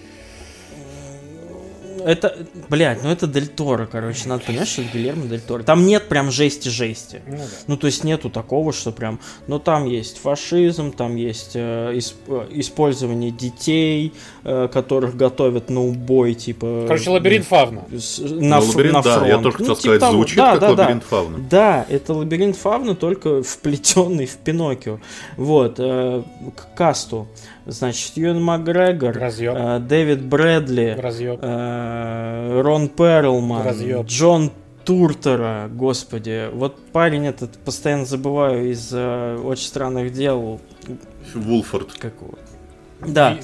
Это, блядь, ну это Дель Торо, короче, надо понимать, что это Гильермо Дель Торо. Там нет прям жести-жести. Ну, да. Ну, то есть нету такого, что прям... Но там есть фашизм, там есть э, ис- э, использование детей, э, которых готовят на убой, типа... Короче, лабиринт Фавна. с- на, Ну, лабиринт, на да, я тоже Ну, хотел типа сказать, того. звучит Да, как да, да. лабиринт фауны. Да, это лабиринт Фавна, только вплетенный в Пиноккио. Вот, э, к касту. Значит, Юэн Макгрегор, Разъеб. э, Дэвид Брэдли, Разъеб. э, Рон Перлман, Разъеб. Джон Туртера, господи. Вот парень этот, постоянно забываю из э, очень странных дел. Вулфорд. Как его? Да,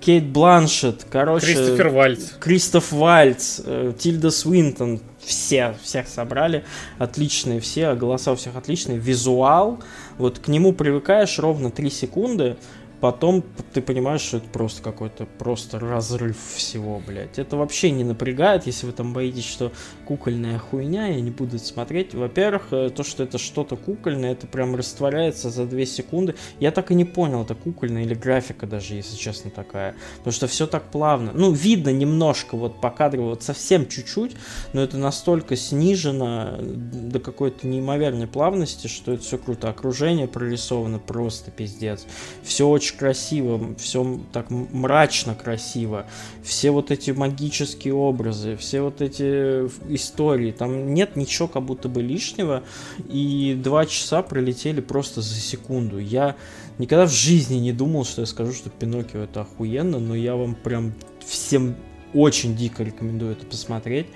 Кейт Бланшет, короче... Кристофер Вальц. Кристоф Вальц, э, Тильда Свинтон, все, всех собрали, отличные все, голоса у всех отличные, визуал, вот к нему привыкаешь ровно 3 секунды, потом ты понимаешь, что это просто какой-то просто разрыв всего, блядь. Это вообще не напрягает, если вы там боитесь, что кукольная хуйня, я не буду смотреть. Во-первых, э, то, что это что-то кукольное, это прям растворяется за 2 секунды. Я так и не понял, это кукольная или графика даже, если честно, такая. Потому что все так плавно. Ну, видно немножко вот по кадру, вот совсем чуть-чуть, но это настолько снижено до какой-то неимоверной плавности, что это все круто. Окружение прорисовано просто пиздец. Все очень красиво, все так мрачно красиво. Все вот эти магические образы, все вот эти истории. Там нет ничего как будто бы лишнего. И два часа пролетели просто за секунду. Я никогда в жизни не думал, что я скажу, что Пиноккио это охуенно, но я вам прям всем очень дико рекомендую это посмотреть.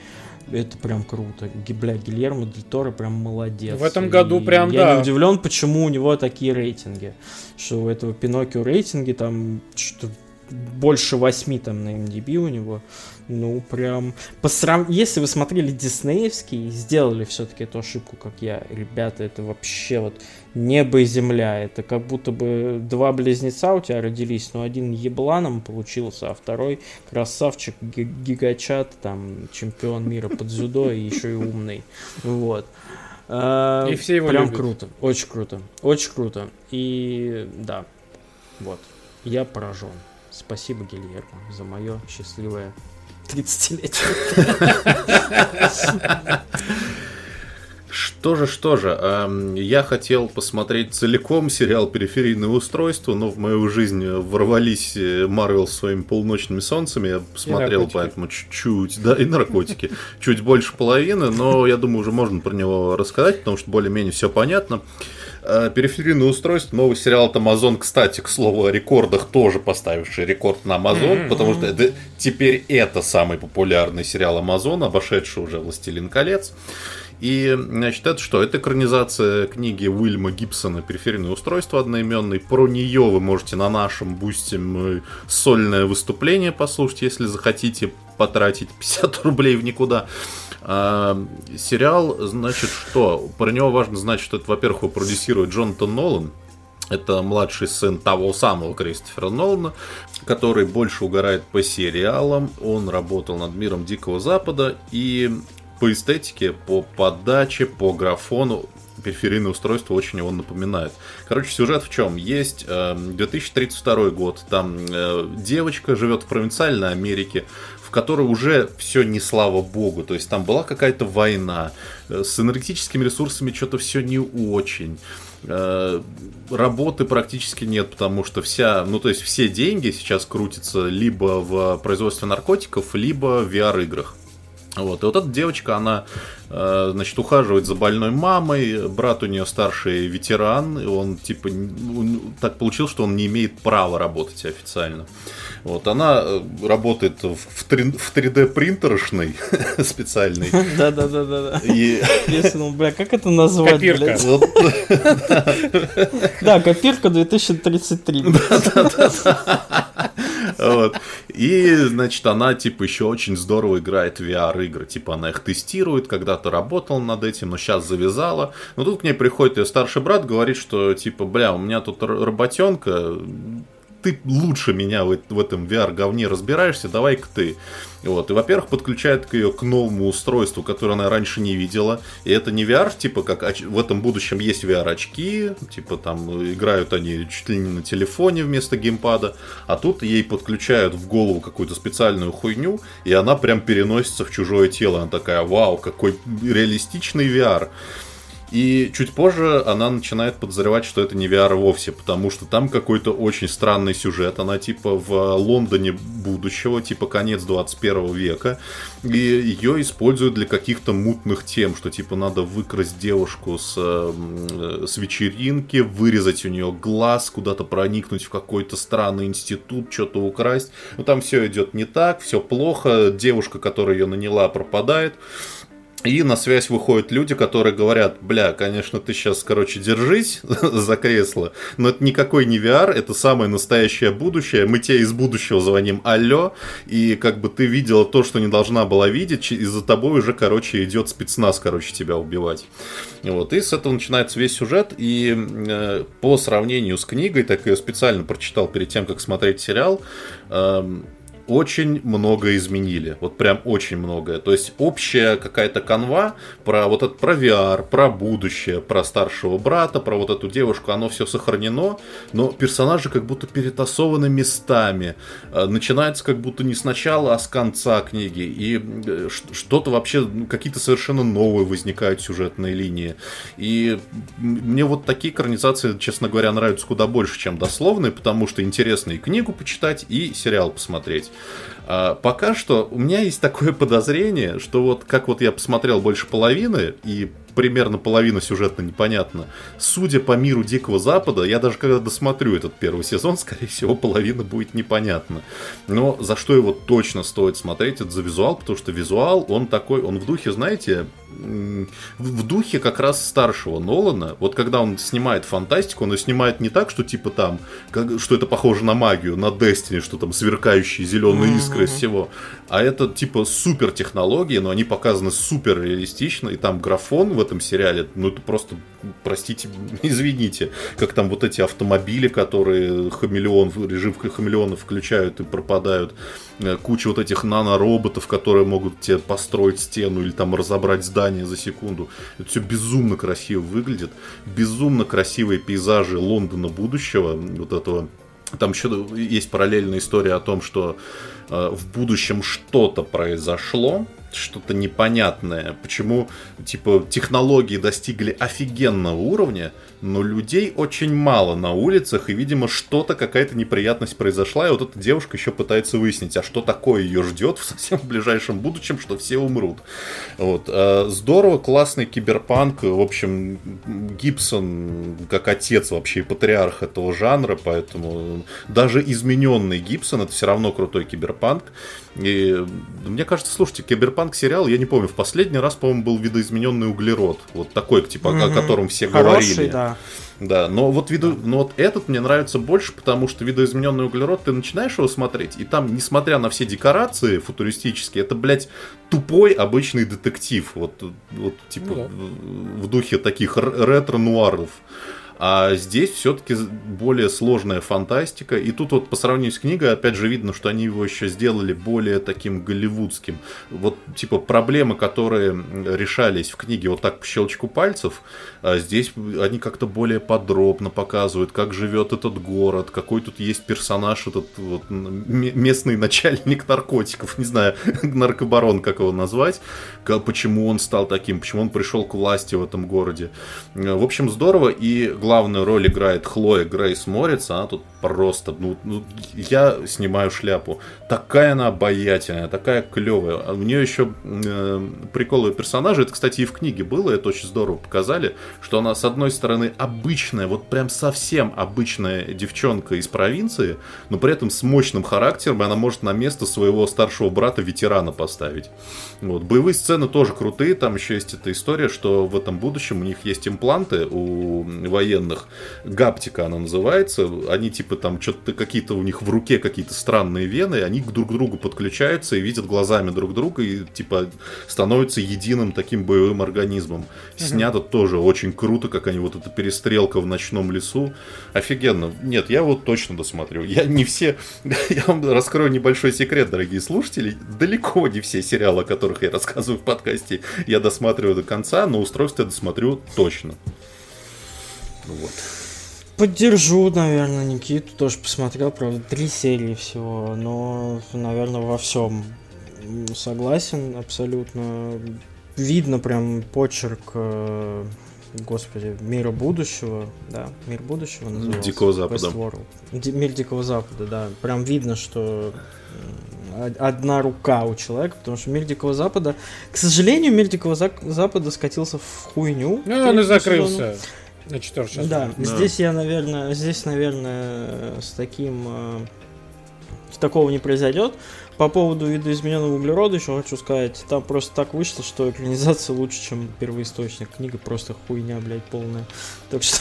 Это прям круто. Бля, Гильермо Дель Торо прям молодец. В этом году И прям, я да. не удивлен, почему у него такие рейтинги. Что у этого Пиноккио рейтинги там что больше восьми там на MDB у него. Ну, прям... По срав- Если вы смотрели диснеевский и сделали все-таки эту ошибку, как я, ребята, это вообще вот небо и земля. Это как будто бы два близнеца у тебя родились, но один ебланом получился, а второй красавчик, ги- гигачат, там, чемпион мира под дзюдо и еще и умный. Вот. А, И все его Прям любят. круто, очень круто, очень круто. И да, вот, я поражен. Спасибо, Гильермо, за мое счастливое 30-летие. Что же, что же, эм, я хотел посмотреть целиком сериал «Периферийное устройство», но в мою жизнь ворвались э, Марвел своими полуночными солнцами, я посмотрел, поэтому чуть-чуть, да, и наркотики, чуть больше половины, но я думаю, уже можно про него рассказать, потому что более-менее все понятно. Э, Периферийное устройство, новый сериал от Amazon, кстати, к слову о рекордах, тоже поставивший рекорд на Amazon, потому что это, теперь это самый популярный сериал Amazon, обошедший уже «Властелин колец». И, значит, это что? Это экранизация книги Уильяма Гибсона «Периферийное устройство» одноименной. Про нее вы можете на нашем бустим э, сольное выступление послушать, если захотите потратить 50 рублей в никуда. Сериал, значит, что? Про него важно знать, что это, во-первых, его продюсирует Джонатан Нолан, это младший сын того самого Кристофера Нолана, который больше угорает по сериалам. Он работал над миром Дикого Запада и по эстетике, по подаче, по графону периферийное устройство очень его напоминает. Короче, сюжет в чем? Есть э, 2032 год, там э, девочка живет в провинциальной Америке, которой уже все не слава богу, то есть там была какая-то война, э, с энергетическими ресурсами что-то все не очень. Э, работы практически нет, потому что вся, ну то есть все деньги сейчас крутятся либо в производстве наркотиков, либо в VR-играх. Вот. И вот эта девочка, она, э, значит, ухаживает за больной мамой, брат у нее старший ветеран, и он, типа, так получил, что он не имеет права работать официально. Вот, она э, работает в 3D принтершной специальной. Да-да-да-да. И... Если, ну, бля, как это назвать, Копирка. Да, копирка 2033. Вот. И, значит, она, типа, еще очень здорово играет VR-игры. Типа, она их тестирует, когда-то работала над этим, но сейчас завязала. Но тут к ней приходит ее старший брат, говорит, что, типа, бля, у меня тут работенка, ты лучше меня в, в этом VR-говне разбираешься, давай-ка ты. Вот. И, во-первых, подключает ее к новому устройству, которое она раньше не видела. И это не VR, типа, как в этом будущем есть VR-очки, типа, там, играют они чуть ли не на телефоне вместо геймпада, а тут ей подключают в голову какую-то специальную хуйню, и она прям переносится в чужое тело. Она такая, вау, какой реалистичный VR. И чуть позже она начинает подозревать, что это не VR вовсе, потому что там какой-то очень странный сюжет. Она типа в Лондоне будущего, типа конец 21 века. И ее используют для каких-то мутных тем, что типа надо выкрасть девушку с, э, с вечеринки, вырезать у нее глаз, куда-то проникнуть в какой-то странный институт, что-то украсть. Но там все идет не так, все плохо. Девушка, которая ее наняла, пропадает. И на связь выходят люди, которые говорят, бля, конечно, ты сейчас, короче, держись за кресло, но это никакой не VR, это самое настоящее будущее. Мы тебе из будущего звоним, алло, и как бы ты видела то, что не должна была видеть, и за тобой уже, короче, идет спецназ, короче, тебя убивать. Вот, и с этого начинается весь сюжет, и э, по сравнению с книгой, так я специально прочитал перед тем, как смотреть сериал, э, очень много изменили. Вот прям очень многое. То есть общая какая-то канва про вот это про VR, про будущее, про старшего брата, про вот эту девушку, оно все сохранено, но персонажи как будто перетасованы местами. Э, начинается как будто не сначала, а с конца книги. И э, что-то вообще, ну, какие-то совершенно новые возникают сюжетные линии. И мне вот такие экранизации, честно говоря, нравятся куда больше, чем дословные, потому что интересно и книгу почитать, и сериал посмотреть. А, пока что у меня есть такое подозрение, что вот как вот я посмотрел больше половины, и примерно половина сюжетно непонятна. Судя по миру Дикого Запада, я даже когда досмотрю этот первый сезон, скорее всего, половина будет непонятна. Но за что его точно стоит смотреть, это за визуал, потому что визуал, он такой, он в духе, знаете, в духе как раз старшего Нолана. Вот когда он снимает фантастику, он ее снимает не так, что типа там, как, что это похоже на магию, на Destiny, что там сверкающие зеленые искры из всего. А это типа супер технологии, но они показаны супер реалистично, и там графон в этом сериале, ну это просто, простите, извините, как там вот эти автомобили, которые хамелеон, режим хамелеона включают и пропадают, э, куча вот этих нанороботов, которые могут тебе построить стену или там разобрать здание за секунду. Это все безумно красиво выглядит, безумно красивые пейзажи Лондона будущего, вот этого там еще есть параллельная история о том, что в будущем что-то произошло, что-то непонятное. Почему, типа, технологии достигли офигенного уровня, но людей очень мало на улицах, и, видимо, что-то, какая-то неприятность произошла, и вот эта девушка еще пытается выяснить, а что такое ее ждет в совсем ближайшем будущем, что все умрут. Вот. А, здорово, классный киберпанк, в общем, Гибсон как отец вообще и патриарх этого жанра, поэтому даже измененный Гибсон, это все равно крутой киберпанк. И мне кажется, слушайте, киберпанк киберпанк-сериал, я не помню, в последний раз, по-моему, был видоизмененный углерод. Вот такой, типа, mm-hmm. о котором все Хороший, говорили. да. Да, но вот, виду, но вот этот мне нравится больше, потому что видоизмененный углерод, ты начинаешь его смотреть, и там, несмотря на все декорации футуристические, это, блядь, тупой обычный детектив. Вот, вот типа, ну, да. в духе таких ретро-нуаров. А здесь все-таки более сложная фантастика. И тут вот по сравнению с книгой, опять же, видно, что они его еще сделали более таким голливудским. Вот типа проблемы, которые решались в книге вот так по щелчку пальцев, а здесь они как-то более подробно показывают, как живет этот город, какой тут есть персонаж, этот вот местный начальник наркотиков, не знаю, наркобарон, как его назвать, почему он стал таким, почему он пришел к власти в этом городе. В общем, здорово. И главную роль играет Хлоя Грейс Морец, она тут просто, ну, ну, я снимаю шляпу. Такая она обаятельная, такая клевая. А у нее еще э, приколы персонажи, это, кстати, и в книге было, это очень здорово показали, что она, с одной стороны, обычная, вот прям совсем обычная девчонка из провинции, но при этом с мощным характером, и она может на место своего старшего брата ветерана поставить. Вот. Боевые сцены тоже крутые, там еще есть эта история, что в этом будущем у них есть импланты у военных, гаптика она называется, они типа типа там что-то какие-то у них в руке какие-то странные вены, они друг к другу подключаются и видят глазами друг друга и типа становятся единым таким боевым организмом. Угу. Снято тоже очень круто, как они вот эта перестрелка в ночном лесу. Офигенно. Нет, я вот точно досмотрю. Я не все... Я вам раскрою небольшой секрет, дорогие слушатели. Далеко не все сериалы, о которых я рассказываю в подкасте, я досматриваю до конца, но устройство я досмотрю точно. Вот. Поддержу, наверное, Никиту. Тоже посмотрел, правда, три серии всего. Но, наверное, во всем согласен абсолютно. Видно прям почерк, э, господи, мира будущего, да, мир будущего назывался. Дикого Запада. Ди- мир Дикого Запада, да. Прям видно, что одна рука у человека, потому что мир Дикого Запада, к сожалению, мир Дикого Запада скатился в хуйню. Ну, он и закрылся. Сезону. На четвертый Да, да, здесь я, наверное, здесь, наверное, с таким... Э, такого не произойдет. По поводу видоизмененного углерода еще хочу сказать, там просто так вышло, что экранизация лучше, чем первоисточник. Книга просто хуйня, блядь, полная. Так что...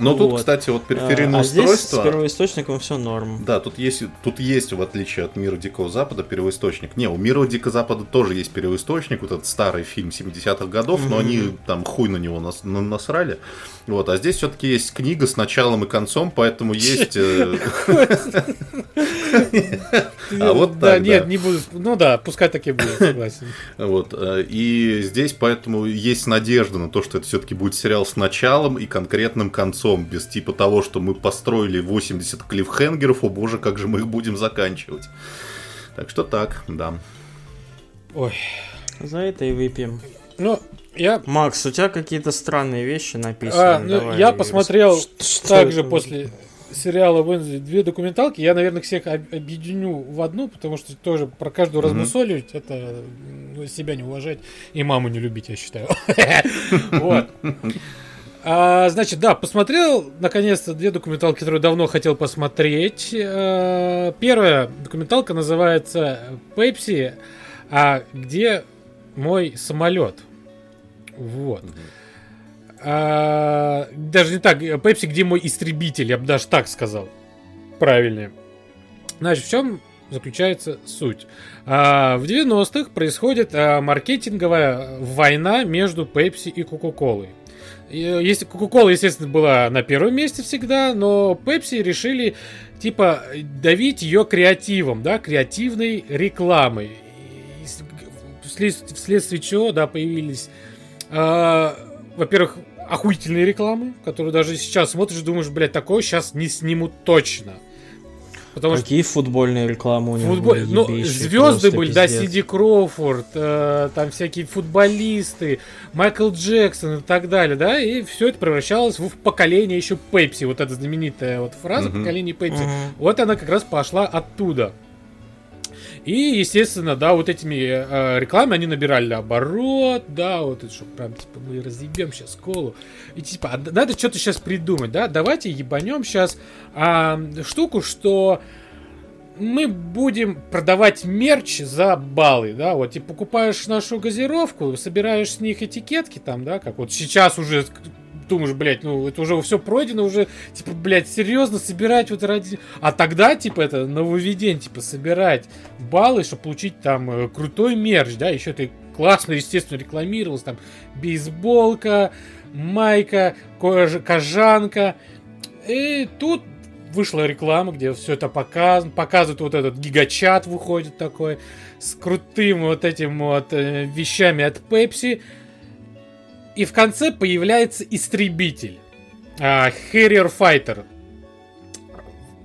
Но тут, кстати, вот периферийное а, устройство... Здесь с первоисточником все норм. Да, тут есть, тут есть, в отличие от Мира Дикого Запада, первоисточник. Не, у Мира Дикого Запада тоже есть первоисточник, вот этот старый фильм 70-х годов, но они там хуй на него нас, на, насрали. Вот, а здесь все-таки есть книга с началом и концом, поэтому есть... А вот так, нет, не буду. Ну да, пускай так и будет, согласен. Вот, э, и здесь поэтому есть надежда на то, что это все-таки будет сериал с началом и конкретным концом, без типа того, что мы построили 80 клиффхенгеров, о боже, как же мы их будем заканчивать. Так что так, да. Ой. За это и выпьем. Ну, я... Макс, у тебя какие-то странные вещи написаны. А, ну, Давай, я посмотрел что также после сериала Вензи две документалки. Я, наверное, всех объединю в одну, потому что тоже про каждую mm-hmm. размусоливать, это ну, себя не уважать и маму не любить, я считаю. Вот. А, значит, да, посмотрел наконец-то две документалки, которые давно хотел посмотреть. А, первая документалка называется Пепси, а где мой самолет? Вот. А, даже не так, Пепси, где мой истребитель, я бы даже так сказал. Правильнее. Значит, в чем заключается суть? А, в 90-х происходит а, маркетинговая война между Пепси и Кока-Колой. Если Кока-Кола, естественно, была на первом месте всегда, но Пепси решили, типа, давить ее креативом, да, креативной рекламой. Вследствие чего, да, появились, э, во-первых, охуительные рекламы, которые даже сейчас смотришь и думаешь, блядь, такое сейчас не снимут точно. Потому Какие что... футбольные рекламы у него Футбол... были? Ну, звезды были, пиздец. да, Сиди Кроуфорд, э, там всякие футболисты, Майкл Джексон и так далее, да, и все это превращалось в поколение еще Пепси, вот эта знаменитая вот фраза uh-huh. поколение Пепси, uh-huh. вот она как раз пошла оттуда. И, естественно, да, вот этими э, рекламами они набирали оборот, да, вот это что прям, типа, мы разъебем сейчас колу. И типа, а, надо что-то сейчас придумать, да, давайте ебанем сейчас а, штуку, что мы будем продавать мерч за баллы, да, вот, ты покупаешь нашу газировку, собираешь с них этикетки там, да, как вот сейчас уже думаешь, блядь, ну это уже все пройдено, уже, типа, блядь, серьезно собирать вот ради... А тогда, типа, это нововведение, типа, собирать баллы, чтобы получить там э, крутой мерч, да, еще ты классно, естественно, рекламировалось, там, бейсболка, майка, кож... кожанка. И тут вышла реклама, где все это показано, показывают вот этот гигачат выходит такой, с крутым вот этим вот э, вещами от Pepsi. И в конце появляется истребитель. А, Harrier Fighter.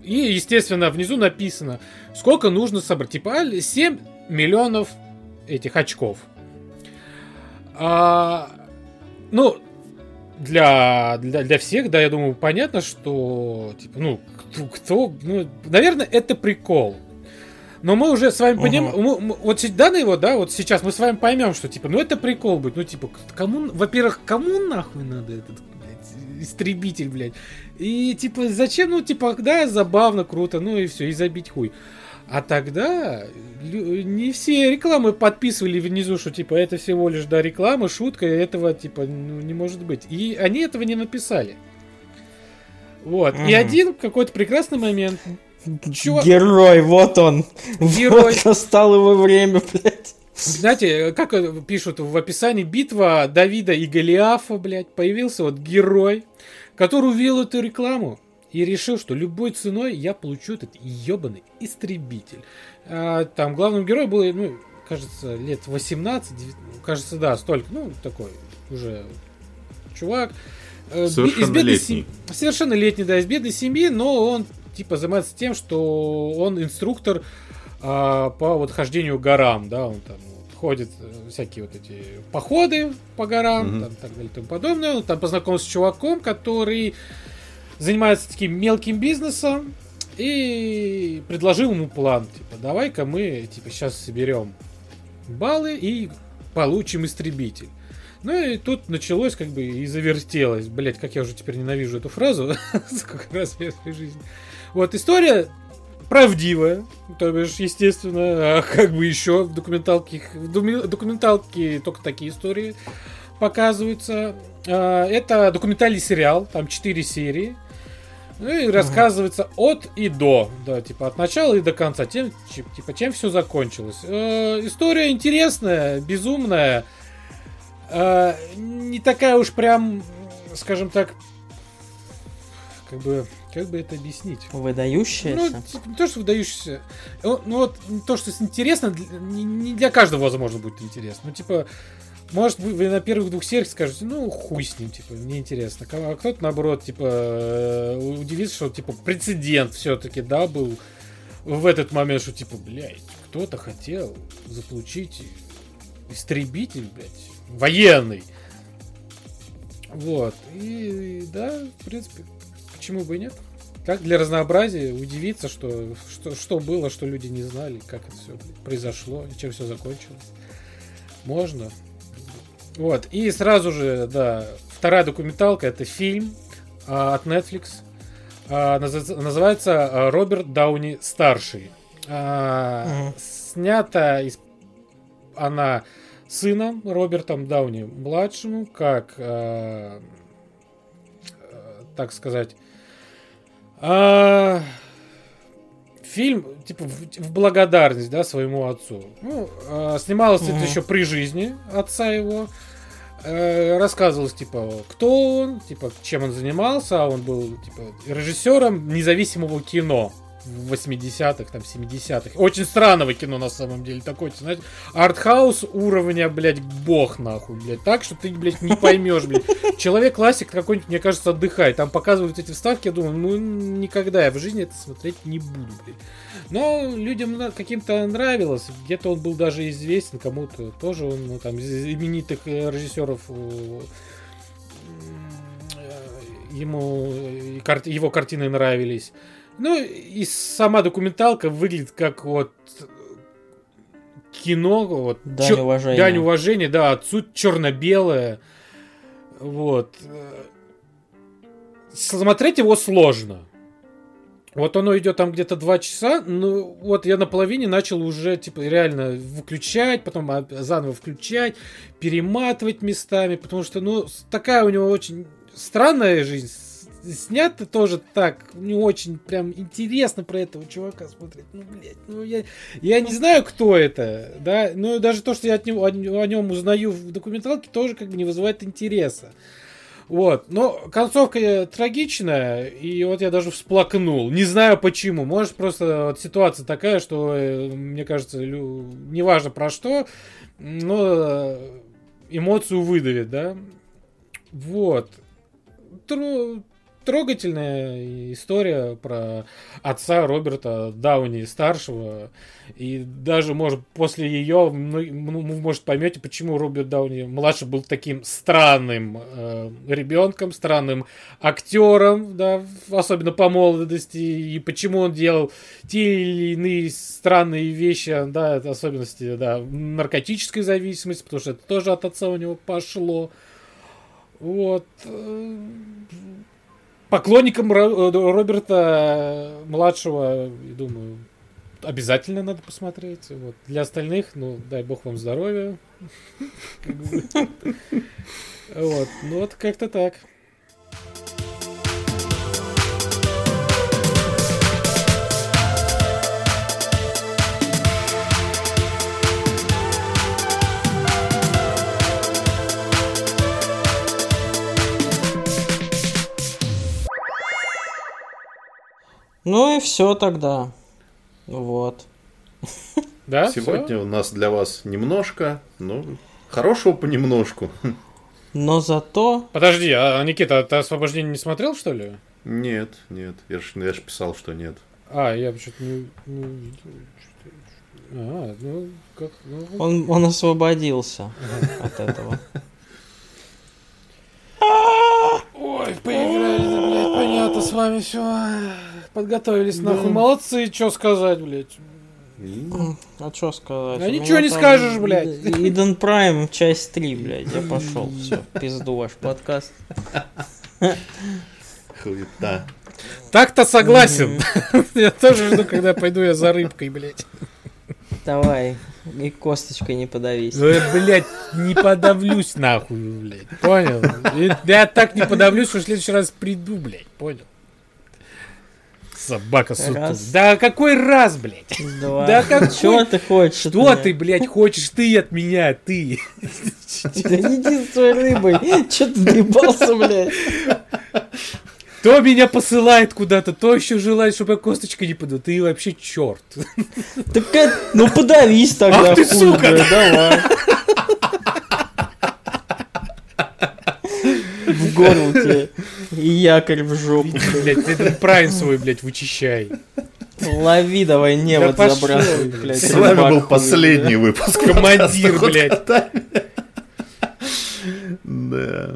И, естественно, внизу написано, сколько нужно собрать. Типа 7 миллионов этих очков. А, ну, для, для, для всех, да, я думаю, понятно, что, типа, ну, кто, кто ну, наверное, это прикол. Но мы уже с вами понимаем, uh вот данный вот, да, вот сейчас мы с вами поймем, что типа, ну это прикол будет, ну типа, кому, во-первых, кому нахуй надо этот, блядь, истребитель, блядь, и типа, зачем, ну типа, да, забавно, круто, ну и все, и забить хуй. А тогда не все рекламы подписывали внизу, что типа это всего лишь да реклама, шутка, этого типа ну, не может быть. И они этого не написали. Вот. Угу. И один какой-то прекрасный момент Чувак... Герой, вот он. Герой. Вот настал его время, блядь. Знаете, как пишут в описании, битва Давида и Голиафа, блядь, появился вот герой, который увидел эту рекламу и решил, что любой ценой я получу этот ебаный истребитель. А, там главным героем был, ну, кажется, лет 18, 19, кажется, да, столько, ну, такой уже чувак. Э, Совершеннолетний. Семьи, совершеннолетний, да, из бедной семьи, но он типа занимается тем, что он инструктор а, по вот хождению горам, да, он там вот, ходит э, всякие вот эти походы по горам, mm-hmm. там, так далее и тому подобное. Он там познакомился с чуваком, который занимается таким мелким бизнесом и предложил ему план, типа, давай-ка мы, типа, сейчас соберем баллы и получим истребитель. Ну и тут началось как бы и завертелось. Блять, как я уже теперь ненавижу эту фразу. Сколько раз я в своей жизни. Вот, история правдивая, то бишь, естественно, а как бы еще в документалке, в документалке только такие истории показываются. А, это документальный сериал, там 4 серии. Ну и рассказывается ага. от и до, да, типа от начала и до конца, тем, типа, чем все закончилось. Э, история интересная, безумная, э, не такая уж прям, скажем так, как бы как бы это объяснить? Выдающаяся? Ну, не то, что выдающаяся. Ну, вот то, что интересно, не для каждого, возможно, будет интересно. Ну, типа, может, вы на первых двух сериях скажете, ну, хуй с ним, типа, мне интересно. А кто-то, наоборот, типа, э, удивится, что, типа, прецедент все-таки, да, был в этот момент, что, типа, блядь, кто-то хотел заполучить истребитель, блядь, военный. Вот. И, да, в принципе, почему бы и нет? Как для разнообразия удивиться, что, что, что было, что люди не знали, как это все произошло, чем все закончилось. Можно. Вот. И сразу же, да, вторая документалка это фильм а, от Netflix. А, называется а, Роберт Дауни старший. А, угу. Снята из она сыном Робертом Дауни младшему, как а, а так сказать а, фильм, типа, в, в благодарность, да, своему отцу. Ну, а, снималось mm-hmm. это еще при жизни отца его. А, рассказывалось, типа, кто он, типа, чем он занимался. А он был, типа, режиссером независимого кино в 80-х, там, 70-х. Очень странного кино, на самом деле. Такой, знаете, артхаус уровня, блядь, бог, нахуй, блядь. Так, что ты, блядь, не поймешь, блядь. Человек-классик какой-нибудь, мне кажется, отдыхает. Там показывают эти вставки, я думаю, ну, никогда я в жизни это смотреть не буду, блядь. Но людям каким-то нравилось. Где-то он был даже известен, кому-то тоже он, ну, там, из именитых э, режиссеров э, ему его картины нравились. Ну, и сама документалка выглядит как вот кино, вот дань чер... уважения. Дань уважения, да, отцу черно-белое. Вот. Смотреть его сложно. Вот оно идет там где-то два часа, ну вот я на половине начал уже типа реально выключать, потом заново включать, перематывать местами, потому что ну такая у него очень странная жизнь, снято тоже так, не очень прям интересно про этого чувака смотреть. Ну, блядь, ну я, я не знаю, кто это, да, ну даже то, что я от него, о, о нем узнаю в документалке, тоже как бы не вызывает интереса. Вот, но концовка трагичная, и вот я даже всплакнул. Не знаю почему. Может, просто вот ситуация такая, что, э, мне кажется, лю... неважно про что, но эмоцию выдавит, да. Вот. Тру трогательная история про отца Роберта Дауни старшего. И даже, может, после ее, может, поймете, почему Роберт Дауни младший был таким странным э, ребенком, странным актером, да, особенно по молодости, и почему он делал те или иные странные вещи, да, особенности, да, наркотической зависимости, потому что это тоже от отца у него пошло. Вот поклонникам э, Роберта младшего, думаю, обязательно надо посмотреть. Вот. Для остальных, ну, дай бог вам здоровья. Вот, ну вот как-то так. Ну и все тогда. Вот. Да? Сегодня все? у нас для вас немножко, ну, хорошего понемножку. Но зато... Подожди, а Никита, а ты освобождение не смотрел, что ли? Нет, нет. Я же я ж писал, что нет. А, я что-то не, не увидел. А, ну, как... Ну... Он, он освободился от этого. Ой, поиграли, блядь, понятно, с вами все. Подготовились, нахуй. Молодцы, что сказать, блядь. А что сказать? А ничего не скажешь, блядь. Иден Прайм, часть 3, блядь. Я пошел. Все, пизду ваш подкаст. Хуета. Так-то согласен. Я тоже жду, когда пойду я за рыбкой, блядь. Давай, и косточкой не подавись. Ну, блядь, не подавлюсь нахуй, блядь. Понял? Я так не подавлюсь, что в следующий раз приду, блядь. Понял? Собака сутулая. Да какой раз, блядь? Два. Да какой? Что ты хочешь Что ты, блядь, хочешь ты от меня, ты? Да иди с своей рыбой. Че ты доебался, блядь? То меня посылает куда-то, то еще желает, чтобы я косточкой не подал. Ты вообще черт. Так, ну подавись тогда, Ах ты, сука! Давай. В горло тебе. И якорь в жопу. Блять, ты этот прайн свой, блядь, вычищай. Лови давай, не вот забрасывай, блядь. С вами был последний выпуск. Командир, блядь. Да.